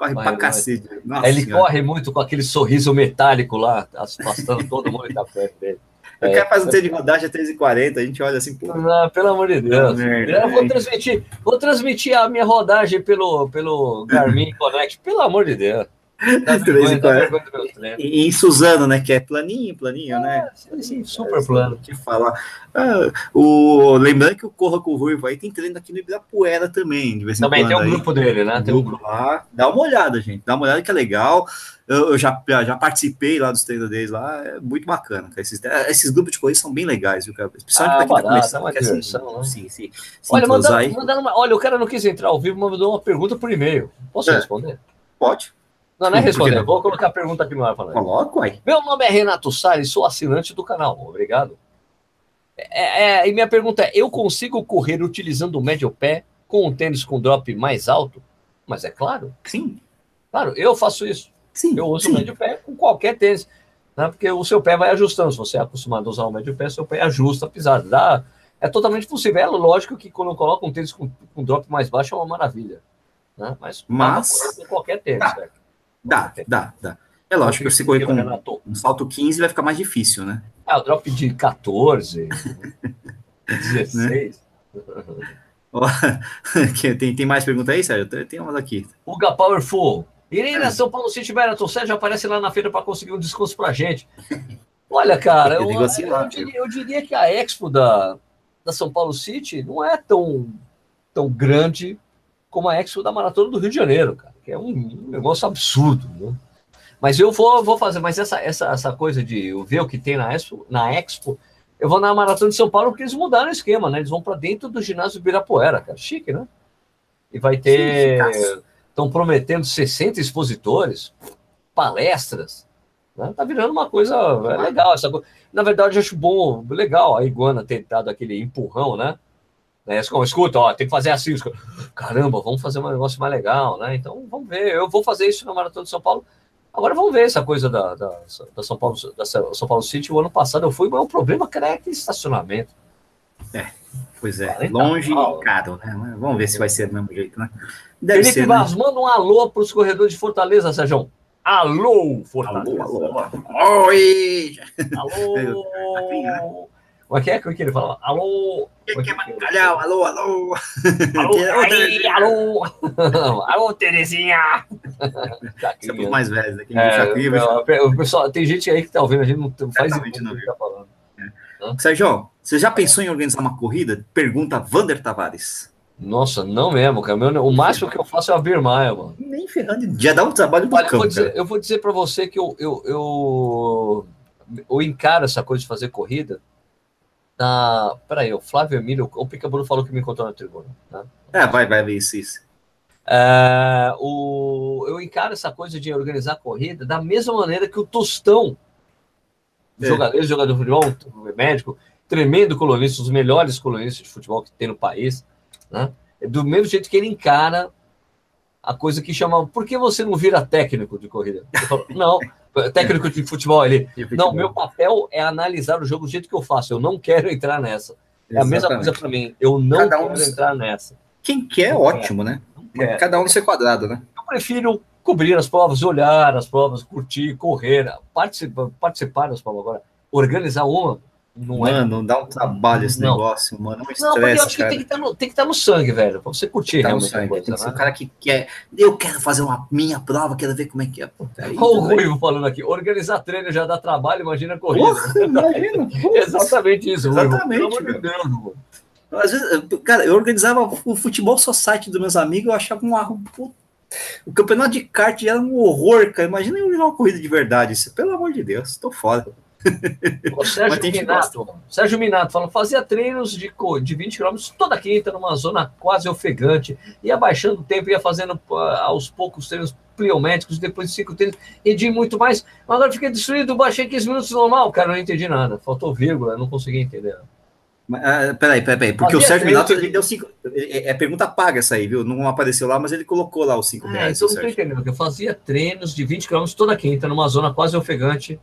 Corre pra cacete. Nossa ele corre muito com aquele sorriso metálico lá, afastando todo mundo da frente dele. O é, cara faz um treino de rodagem a 3h40, a gente olha assim, pô. Não, pelo amor de Deus. Merda, eu vou transmitir, vou transmitir a minha rodagem pelo, pelo Garmin Connect, pelo amor de Deus. E, em Suzano, né? Que é planinho, planinho, né? Sim, sim, super plano. Que fala. Ah, o, lembrando que o Corra com o Ruivo aí tem treino aqui no Ibirapuera também. De vez em também quando, tem um aí. grupo dele, né? Tem um grupo lá. Dá uma olhada, gente. Dá uma olhada que é legal. Eu, eu já, já participei lá dos treinos deles lá. É muito bacana. Cara. Esses, esses grupos de corrida são bem legais, viu, cara? Principalmente ah, pra quem tá começando. É diversão, né? Sim, sim. Olha, mandando, mandando uma, olha, o cara não quis entrar ao vivo, mas mandou uma pergunta por e-mail. Posso é. responder? Pode. Não, não é responder. Vou colocar a pergunta aqui no ar falando. Coloca, uai. Meu nome é Renato Salles, sou assinante do canal. Obrigado. É, é, e minha pergunta é: eu consigo correr utilizando o médio pé com um tênis com drop mais alto? Mas é claro. Sim. Claro, eu faço isso. Sim. Eu uso sim. o médio pé com qualquer tênis. Né? Porque o seu pé vai ajustando. Se você é acostumado a usar o médio pé, seu pé ajusta a pisada. Dá, é totalmente possível. É lógico que quando eu coloco um tênis com, com drop mais baixo é uma maravilha. Né? Mas, Mas... com qualquer tênis, tá. Dá, dá, dá. É lógico que você correr com um salto 15 vai ficar mais difícil, né? Ah, o drop de 14, 16. tem, tem mais pergunta aí, Sérgio? Tem umas aqui. Uga Powerful. Irei na é. São Paulo City Marathon. Sérgio aparece lá na feira para conseguir um desconto pra gente. Olha, cara, eu, eu, eu, diria, eu, diria, que a Expo da, da São Paulo City não é tão, tão grande como a Expo da Maratona do Rio de Janeiro, cara que é um, negócio absurdo, né? Mas eu vou, vou fazer, mas essa, essa, essa coisa de eu ver o que tem na Expo, na Expo, eu vou na Maratona de São Paulo porque eles mudaram o esquema, né? Eles vão para dentro do ginásio Birapuera, cara. Chique, né? E vai ter. Estão prometendo 60 expositores, palestras. Né? Tá virando uma coisa é legal. Essa coisa. Na verdade, eu acho bom, legal a Iguana ter dado aquele empurrão, né? Né? Escuta, ó, tem que fazer assim. Caramba, vamos fazer um negócio mais legal, né? Então, vamos ver. Eu vou fazer isso na Maratona de São Paulo. Agora vamos ver essa coisa da, da, da São Paulo da São Paulo City. O ano passado eu fui, mas o problema é que estacionamento. É, pois é. Longe e caro, né? Vamos ver se vai ser do mesmo jeito, né? Deve Felipe ser, Barros, né? manda um alô para os corredores de Fortaleza, Sérgio. Alô, Fortaleza. Alô, alô. Oi! Alô! Como é que é que ele fala? Alô? Quem que é bacalhau? Alô, alô? Alô, aí, alô? alô, Terezinha! Somos mais velhos aqui. É, o pessoal, tem gente aí que tá ouvindo, a gente não faz ideia do que tá falando. É. Sérgio, você já pensou em organizar uma corrida? Pergunta Vander Tavares. Nossa, não mesmo, cara. o máximo que eu faço é abrir maia, mano. Nem ferrando. Já dá um trabalho Olha, campo, eu, vou dizer, eu vou dizer para você que eu, eu, eu, eu encaro essa coisa de fazer corrida na. Peraí, o Flávio Emílio, o Picaburu falou que me encontrou na tribuna. Né? É, vai, vai ver isso. isso. É, o, eu encaro essa coisa de organizar a corrida da mesma maneira que o Tostão, é. jogador, jogador de futebol, médico, tremendo colunista, os melhores colunistas de futebol que tem no país, né? Do mesmo jeito que ele encara a coisa que chama. Por que você não vira técnico de corrida? Falo, não, técnico de futebol. Ele, não, meu papel é analisar o jogo do jeito que eu faço. Eu não quero entrar nessa. É a mesma coisa para mim. Eu não Cada quero um... entrar nessa. Quem quer, não ótimo, quer. né? Cada um no seu quadrado, né? Eu prefiro cobrir as provas, olhar as provas, curtir, correr, participar, participar das provas agora. Organizar uma, não é mano, é... dá um trabalho esse não. negócio, mano. É um não, porque eu acho cara. que tem que, estar tá no, tem que tá no sangue, velho, pra você curtir tá realmente. Sangue, coisa, tem que ser né? um cara que quer. Eu quero fazer uma minha prova, quero ver como é que é. Olha o Ruivo falando aqui: organizar treino já dá trabalho, imagina a corrida. Porra, imagina. Exatamente isso, Exatamente. Ruivo. Pelo amor de Deus, mano. Às vezes, cara, eu organizava o futebol society dos meus amigos, eu achava um arro. O campeonato de kart era um horror, cara. Imagina eu uma corrida de verdade. Isso, pelo amor de Deus, tô fora. O Sérgio Minato, Sérgio Minato falou, fazia treinos de, de 20 km toda quinta, numa zona quase ofegante, ia baixando o tempo, ia fazendo uh, aos poucos treinos pliométricos, depois de cinco treinos, rendi muito mais, mas agora fiquei destruído, baixei 15 minutos normal, cara, não entendi nada, faltou vírgula, não consegui entender. Uh, peraí, peraí, peraí, porque Fazia o Sérgio Minato ele deu cinco. É, é, pergunta paga essa aí, viu? Não apareceu lá, mas ele colocou lá os cinco é, reais. Então não tô entendendo, porque eu fazia treinos de 20 km toda quinta, numa zona quase ofegante,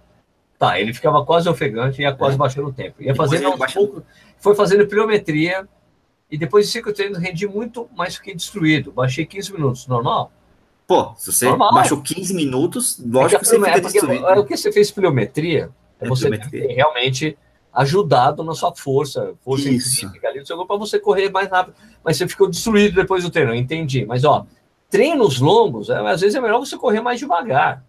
Tá, ele ficava quase ofegante e ia quase é. baixando o tempo. Ia fazendo aos poucos, foi fazendo pliometria e depois de cinco treinos rendi muito, mas fiquei destruído. Baixei 15 minutos, normal? Pô, se você normal. baixou 15 minutos, lógico é que, você fica é destruído. É, o que você fez pliometria, é você pliometria. realmente ajudado na sua força, força Isso. ali, para você correr mais rápido. Mas você ficou destruído depois do treino, entendi. Mas, ó, treinos longos, é, às vezes é melhor você correr mais devagar.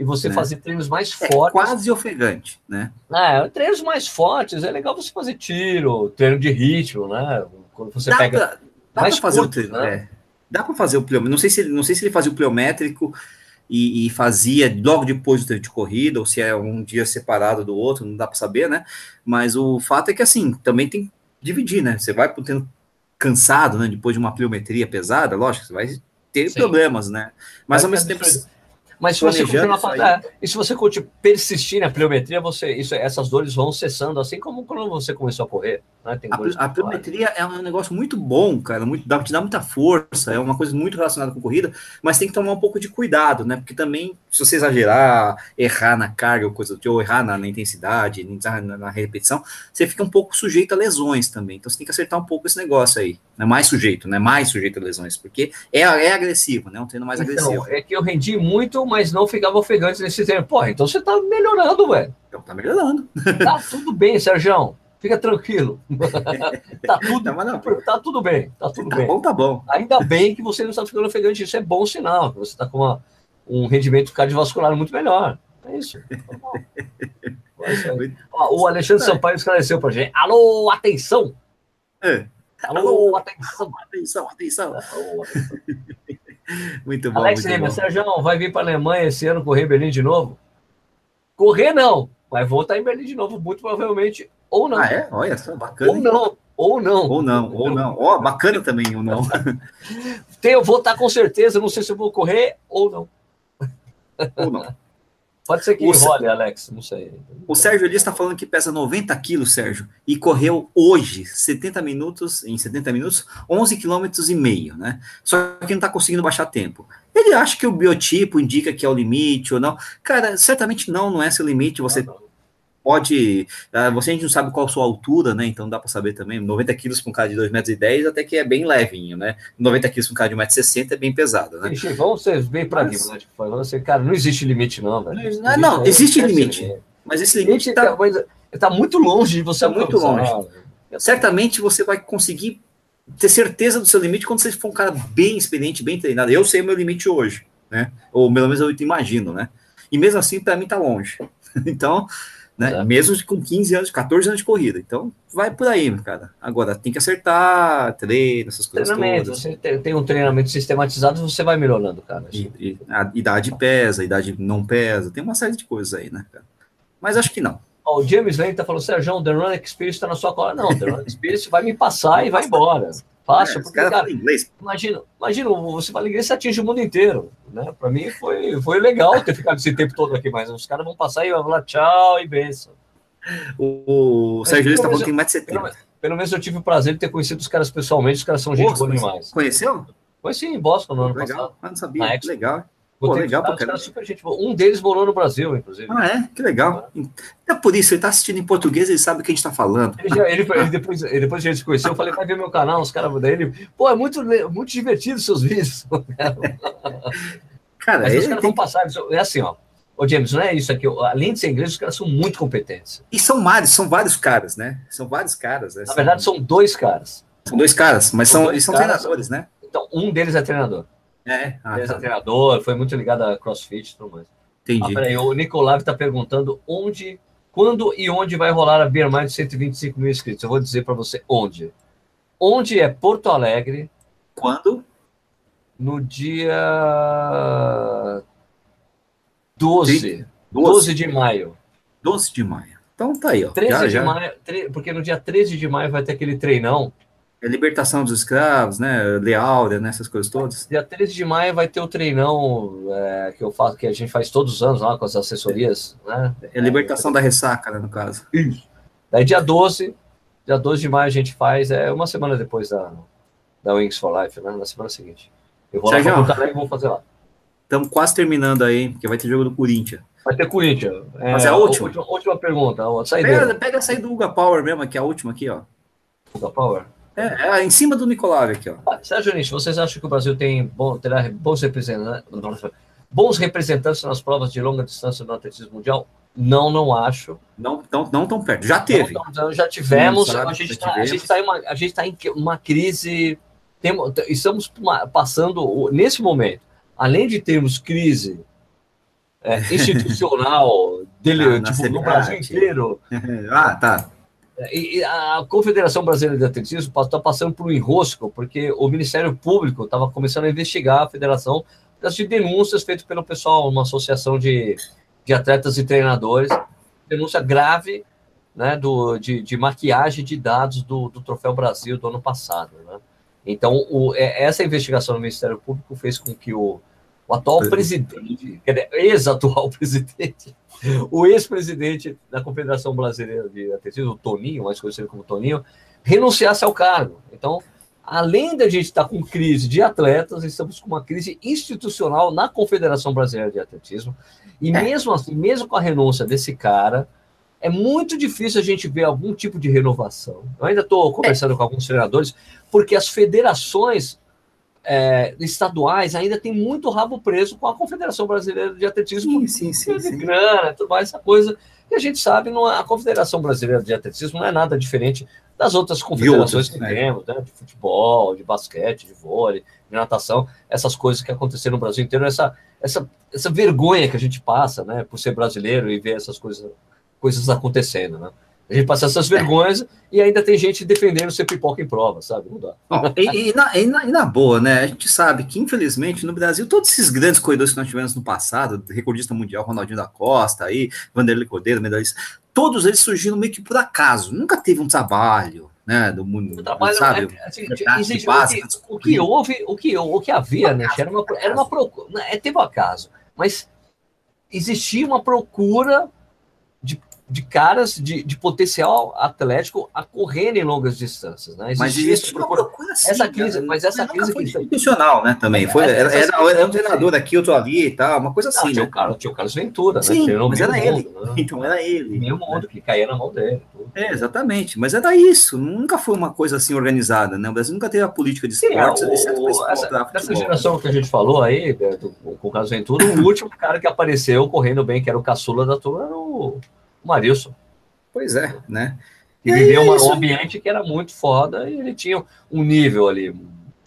E você né? fazer treinos mais é fortes. Quase ofegante, né? É, treinos mais fortes, é legal você fazer tiro, treino de ritmo, né? Quando você dá pega. Pra, dá mais fazer curto, o treino, né? É. Dá para fazer o pliométrico. Não sei se não sei se ele fazia o pliométrico e, e, fazia logo depois do treino de corrida, ou se é um dia separado do outro, não dá para saber, né? Mas o fato é que assim, também tem que dividir, né? Você vai pro treino cansado, né? Depois de uma pliometria pesada, lógico, você vai ter Sim. problemas, né? Mas, Mas ao mesmo tempo. Mas se você continuar é, e se você persistir na pliometria, você, isso, essas dores vão cessando, assim como quando você começou a correr. Né? a, a pliometria é um negócio muito bom, cara, muito, dá, te dá muita força, é uma coisa muito relacionada com corrida, mas tem que tomar um pouco de cuidado, né? Porque também, se você exagerar, errar na carga ou coisa ou errar na, na intensidade, na, na, repetição, você fica um pouco sujeito a lesões também. Então você tem que acertar um pouco esse negócio aí. Né? Mais sujeito, né? Mais sujeito a lesões, porque é, é agressivo, né? Um treino mais então, agressivo. É que eu rendi muito mas não ficava ofegante nesse tempo. Pô, então você tá melhorando, velho. Então tá melhorando. Tá tudo bem, Sérgio. Fica tranquilo. tá, tudo, não, não. tá tudo bem. Tá tudo tá bem. bom, tá bom. Ainda bem que você não está ficando ofegante. Isso é bom sinal. Você está com uma, um rendimento cardiovascular muito melhor. É isso. Ó, o Alexandre Sampaio esclareceu pra gente. Alô, atenção! É. Alô, atenção! Atenção, atenção! Alô, atenção. Muito bom. Alex Lima, Sérgio, vai vir para a Alemanha esse ano correr em Berlim de novo? Correr não, vai voltar em Berlim de novo, muito provavelmente, ou não. Ah, é? Olha só, bacana. Ou não, ou não. Ou não, ou não. Ó, oh, bacana também, ou não. Tem, eu vou estar com certeza, não sei se eu vou correr ou não. Ou não. Pode ser que o role, Alex, não sei. O Sérgio Elias está falando que pesa 90 quilos, Sérgio, e correu hoje 70 minutos, em 70 minutos, 11 quilômetros e meio, né? Só que não está conseguindo baixar tempo. Ele acha que o biotipo indica que é o limite ou não. Cara, certamente não, não é seu limite. Você não, não pode. Uh, você a gente não sabe qual a sua altura, né? Então dá para saber também. 90 quilos para um cara de 2,10 metros até que é bem levinho, né? 90 quilos para um cara de 1,60m é bem pesado, né? Ixi, vamos ser bem pragmáticos. Né? Tipo, você, cara, não existe limite, não, velho. Não, não, existe, limite. limite. Mas esse limite está tá muito longe de você. Tá muito longe. Certamente você vai conseguir ter certeza do seu limite quando você for um cara bem experiente, bem treinado. Eu sei o meu limite hoje, né? Ou pelo menos eu imagino, né? E mesmo assim, para mim, tá longe. então, né? É. Mesmo com 15 anos, 14 anos de corrida. Então, vai por aí, cara. Agora, tem que acertar, treino, essas coisas treinamento, todas. Você tem um treinamento sistematizado, você vai melhorando, cara. E, e, a idade pesa, a idade não pesa, tem uma série de coisas aí, né, cara? Mas acho que não. Ó, o James Lane tá falando, Sérgio, o The Run Experience está na sua cola. Não, o The Run Experience vai me passar e vai embora fácil, é, porque, cara, cara inglês. Imagina, imagina, você fala inglês, você atinge o mundo inteiro, né? Para mim foi, foi legal ter ficado esse tempo todo aqui, mas os caras vão passar e vão falar tchau e benção. O, o Sérgio está falando que tem mais de 70. Pelo, pelo, menos eu tive o prazer de ter conhecido os caras pessoalmente, os caras são gente boa demais. Conheceu? Conheci em Boston no ano legal, passado. Mas não sabia, legal. Pô, legal pra caramba. Super gente. Um deles morou no Brasil, inclusive. Ah, é? Que legal. É por isso, ele tá assistindo em português, ele sabe o que a gente tá falando. Ele, já, ele, ele depois, ele, depois que a gente se conheceu, eu falei, vai ver meu canal, os caras dele. Pô, é muito, muito divertido os seus vídeos. Cara, Mas os caras vão passar. É assim, ó. Ô, James, não é isso aqui. Além de ser inglês, os caras são muito competentes. E são vários, são vários caras, né? São vários caras. Né? Na verdade, são dois caras. São dois caras, mas são, são eles são treinadores, né? Então, um deles é treinador. É, ah, tá. treinador, foi muito ligado a CrossFit e tudo mais. Entendi. Ah, peraí, o Nicolave está perguntando onde, quando e onde vai rolar a Beer Mind de 125 mil inscritos. Eu vou dizer para você onde. Onde é Porto Alegre. Quando? No dia 12. 12, 12 de maio. 12 de maio. Então tá aí, ó. 13 já, de já. maio, porque no dia 13 de maio vai ter aquele treinão é libertação dos escravos, né? Lealda, né? Essas coisas todas. Dia 13 de maio vai ter o treinão é, que eu faço, que a gente faz todos os anos lá com as assessorias, né? É libertação é, da ressaca, né, no caso. Isso. Daí dia 12, dia 12 de maio a gente faz, é uma semana depois da, da Wings for Life, né? Na semana seguinte. Eu vou Sérgio, lá para e vou fazer lá. Estamos quase terminando aí, porque vai ter jogo do Corinthians. Vai ter Corinthians. É, Mas é a última. última. Última pergunta. A pega, pega essa aí do Uga Power mesmo, que é a última aqui, ó. Uga Power? É, é, em cima do Nicolau aqui, ó. Ah, Sérgio Nietzsche, vocês acham que o Brasil tem bom, terá bons representantes, bons representantes nas provas de longa distância no atletismo mundial? Não, não acho. Não tão, não tão perto. Já teve. Não, não, já tivemos. Sim, a gente está tá em, tá em uma crise temos, estamos passando, nesse momento, além de termos crise é, institucional dele, ah, tipo, no Brasil inteiro. ah, tá. E a Confederação Brasileira de Atletismo está passando por um enrosco, porque o Ministério Público estava começando a investigar a federação das de denúncias feitas pelo pessoal, uma associação de, de atletas e treinadores, denúncia grave né, do, de, de maquiagem de dados do, do Troféu Brasil do ano passado. Né? Então, o, é, essa investigação do Ministério Público fez com que o, o atual presidente, ex-atual presidente, o ex-presidente da Confederação Brasileira de Atletismo, o Toninho, mais conhecido como Toninho, renunciasse ao cargo. Então, além da gente estar com crise de atletas, estamos com uma crise institucional na Confederação Brasileira de Atletismo. E é. mesmo assim, mesmo com a renúncia desse cara, é muito difícil a gente ver algum tipo de renovação. Eu ainda estou conversando é. com alguns treinadores, porque as federações é, estaduais ainda têm muito rabo preso com a Confederação Brasileira de Atletismo. Sim, sim, sim. De grana, tudo mais, essa coisa. E a gente sabe, não, é, a Confederação Brasileira de Atletismo não é nada diferente das outras confederações outras, que né? temos, né? de futebol, de basquete, de vôlei, de natação, essas coisas que aconteceram no Brasil inteiro, essa, essa, essa vergonha que a gente passa, né, por ser brasileiro e ver essas coisas coisas acontecendo, né? A gente passa essas vergonhas e ainda tem gente defendendo ser pipoca em prova, sabe? Não dá. Bom, e, e, na, e, na, e, na, boa, né? A gente sabe que, infelizmente, no Brasil, todos esses grandes corredores que nós tivemos no passado, recordista mundial, Ronaldinho da Costa, aí, Vanderlei Cordeiro, medalhista, todos eles surgiram meio que por acaso. Nunca teve um trabalho, né? Do mundo, trabalho, sabe? É, assim, existe, básica, o, que, o que houve, o que, o que havia, né? Era uma, era uma procura, é, teve um acaso, mas existia uma procura de caras de, de potencial atlético a correrem longas distâncias, né? mas existe procura, procura assim, essa crise, cara, mas essa crise foi institucional, né? Também foi, era, era, era, um treinador aqui, outro ali e tal, uma coisa assim. Não, tinha, né? o Carlos, tinha o Carlos Ventura, Sim, né? mas era ele. né? Então era ele. Meio mundo que caía na mão dele. É, exatamente. Mas era isso. Nunca foi uma coisa assim organizada, né? O Brasil nunca teve a política de esportes, Sim, é, o, essa, essa geração que a gente falou aí, Beto, com o Carlos Ventura, o último cara que apareceu correndo bem, que era o caçula da turma, era o Marilson. Pois é, né? E, e viveu um ambiente que era muito foda e ele tinha um nível ali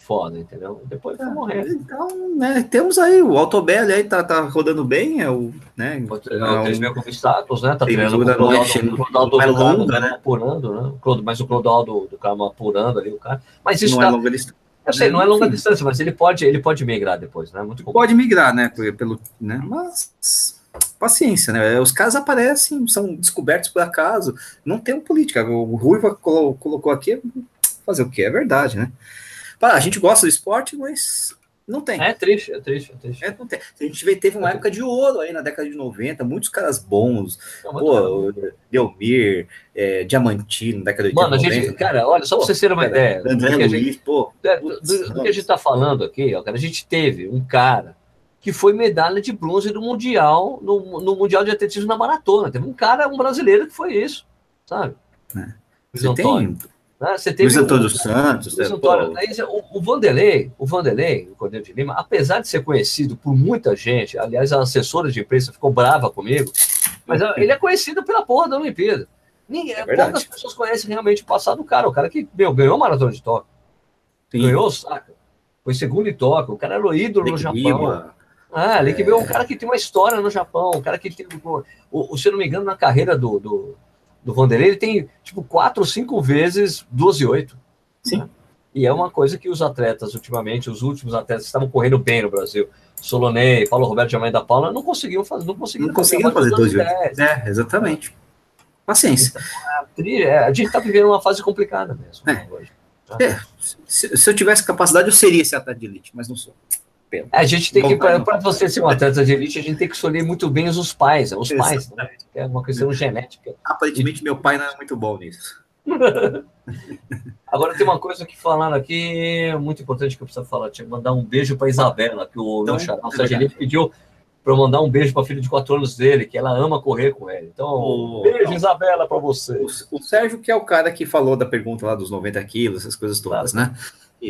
foda, entendeu? Depois foi é, morrer. Então, né, temos aí o Autobelli aí tá, tá rodando bem, é o, né? É, é, 3 mil status, né? Tá treinando com o Clodoaldo, mais longa, né? Apurando, né? Mas o Clodoaldo do Carmo apurando ali o cara. Mas isso não é tá... é longa distância. Eu sei, não é longa distância, mas ele pode, ele pode migrar depois, né? Muito pode migrar, né? Pelo, né? Mas paciência, né? Os casos aparecem, são descobertos por acaso, não tem uma política. O Ruiva colocou aqui, fazer o que? É verdade, né? A gente gosta do esporte, mas não tem. É triste, é triste, é triste. É, não tem. A gente teve uma época de ouro aí na década de 90, muitos caras bons. Pô, Delmir, é, Diamantino, na década de Mano, 90. Mano, a gente, cara, olha, só pra vocês terem uma ideia. André do Luiz, gente, pô. É, do, do, do, que a gente tá falando aqui, ó, cara, a gente teve um cara que foi medalha de bronze do Mundial, no, no Mundial de Atletismo na Maratona. Teve um cara, um brasileiro que foi isso, sabe? É. Você Antônio. Tem... Né? Você teve Luiz Antônio dos Santos. Luiz Antônio, o, o Vanderlei, o Vanderlei, o Cordeiro de Lima, apesar de ser conhecido por muita gente, aliás, a assessora de imprensa ficou brava comigo, mas ele é conhecido pela porra da Olimpíada. Ninguém, é poucas pessoas conhecem realmente o passado do cara. O cara que meu, ganhou a maratona de Tóquio. Ganhou o saca. Foi segundo em Tóquio. O cara era o ídolo no Japão. Lima. Ah, ali que veio um cara que tem uma história no Japão, um cara que tem. O, se eu não me engano, na carreira do, do, do Vanderlei, ele tem tipo quatro ou cinco vezes 12 e 8. Sim. Né? E é uma coisa que os atletas, ultimamente, os últimos atletas que estavam correndo bem no Brasil, Solonei, Paulo Roberto Jamai da Paula, não conseguiam fazer, não conseguiam, não conseguiam fazer 12 e 8. É, exatamente. Paciência. Então, é, a gente está vivendo uma fase complicada mesmo. É. Hoje, tá? é. Se, se, eu tivesse capacidade, eu seria esse atleta de elite, mas não sou. Pena. A gente tem que, para você ser um atleta de elite, a gente tem que escolher muito bem os pais, os pais, né? é uma questão genética. Aparentemente, meu pai não é muito bom nisso. Agora tem uma coisa que falaram aqui, muito importante que eu preciso falar. Tinha que mandar um beijo para Isabela, que o então, meu xará, pediu para mandar um beijo para a filha de 4 anos dele, que ela ama correr com ele. Então, oh, beijo, Isabela, para você. O, o, Sérgio, que é o cara que falou da pergunta lá dos 90 quilos, essas coisas todas, claro. né?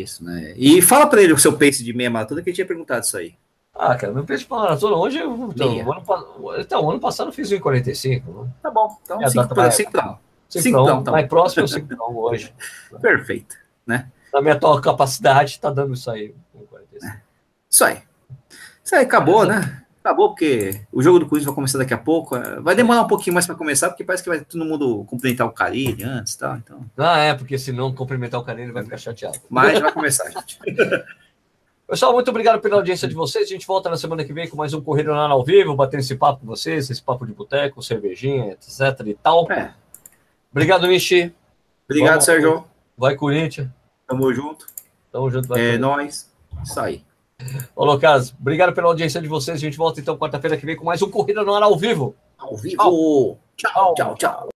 Isso, né? E fala para ele o seu pace de meia maratona, que ele tinha perguntado isso aí. Ah, cara, meu pace de maratona hoje. Eu, então, o ano, então, ano passado eu fiz 1,45. Né? Tá bom. Então, 5 para 5 mais próximo é 5 hoje. Perfeito, né? na minha atual capacidade, tá dando isso aí. Isso aí. Isso aí, acabou, né? Acabou, porque o jogo do Corinthians vai começar daqui a pouco. Vai demorar um pouquinho mais para começar, porque parece que vai todo mundo cumprimentar o Carilli antes, tá? Então... Ah, é, porque se não cumprimentar o Carilli, vai ficar chateado. Mas vai começar, gente. Pessoal, muito obrigado pela audiência de vocês. A gente volta na semana que vem com mais um Correio Nacional ao vivo, batendo esse papo com vocês, esse papo de boteco, cervejinha, etc e tal. É. Obrigado, Nishi. Obrigado, Vamos, Sérgio. Vai, Corinthians. Tamo junto. Tamo junto. Vai, é nóis. Isso aí. Ô, Lucas, obrigado pela audiência de vocês. A gente volta então quarta-feira que vem com mais um Corrida no Ar ao vivo. Ao vivo. Tchau, tchau, tchau. tchau.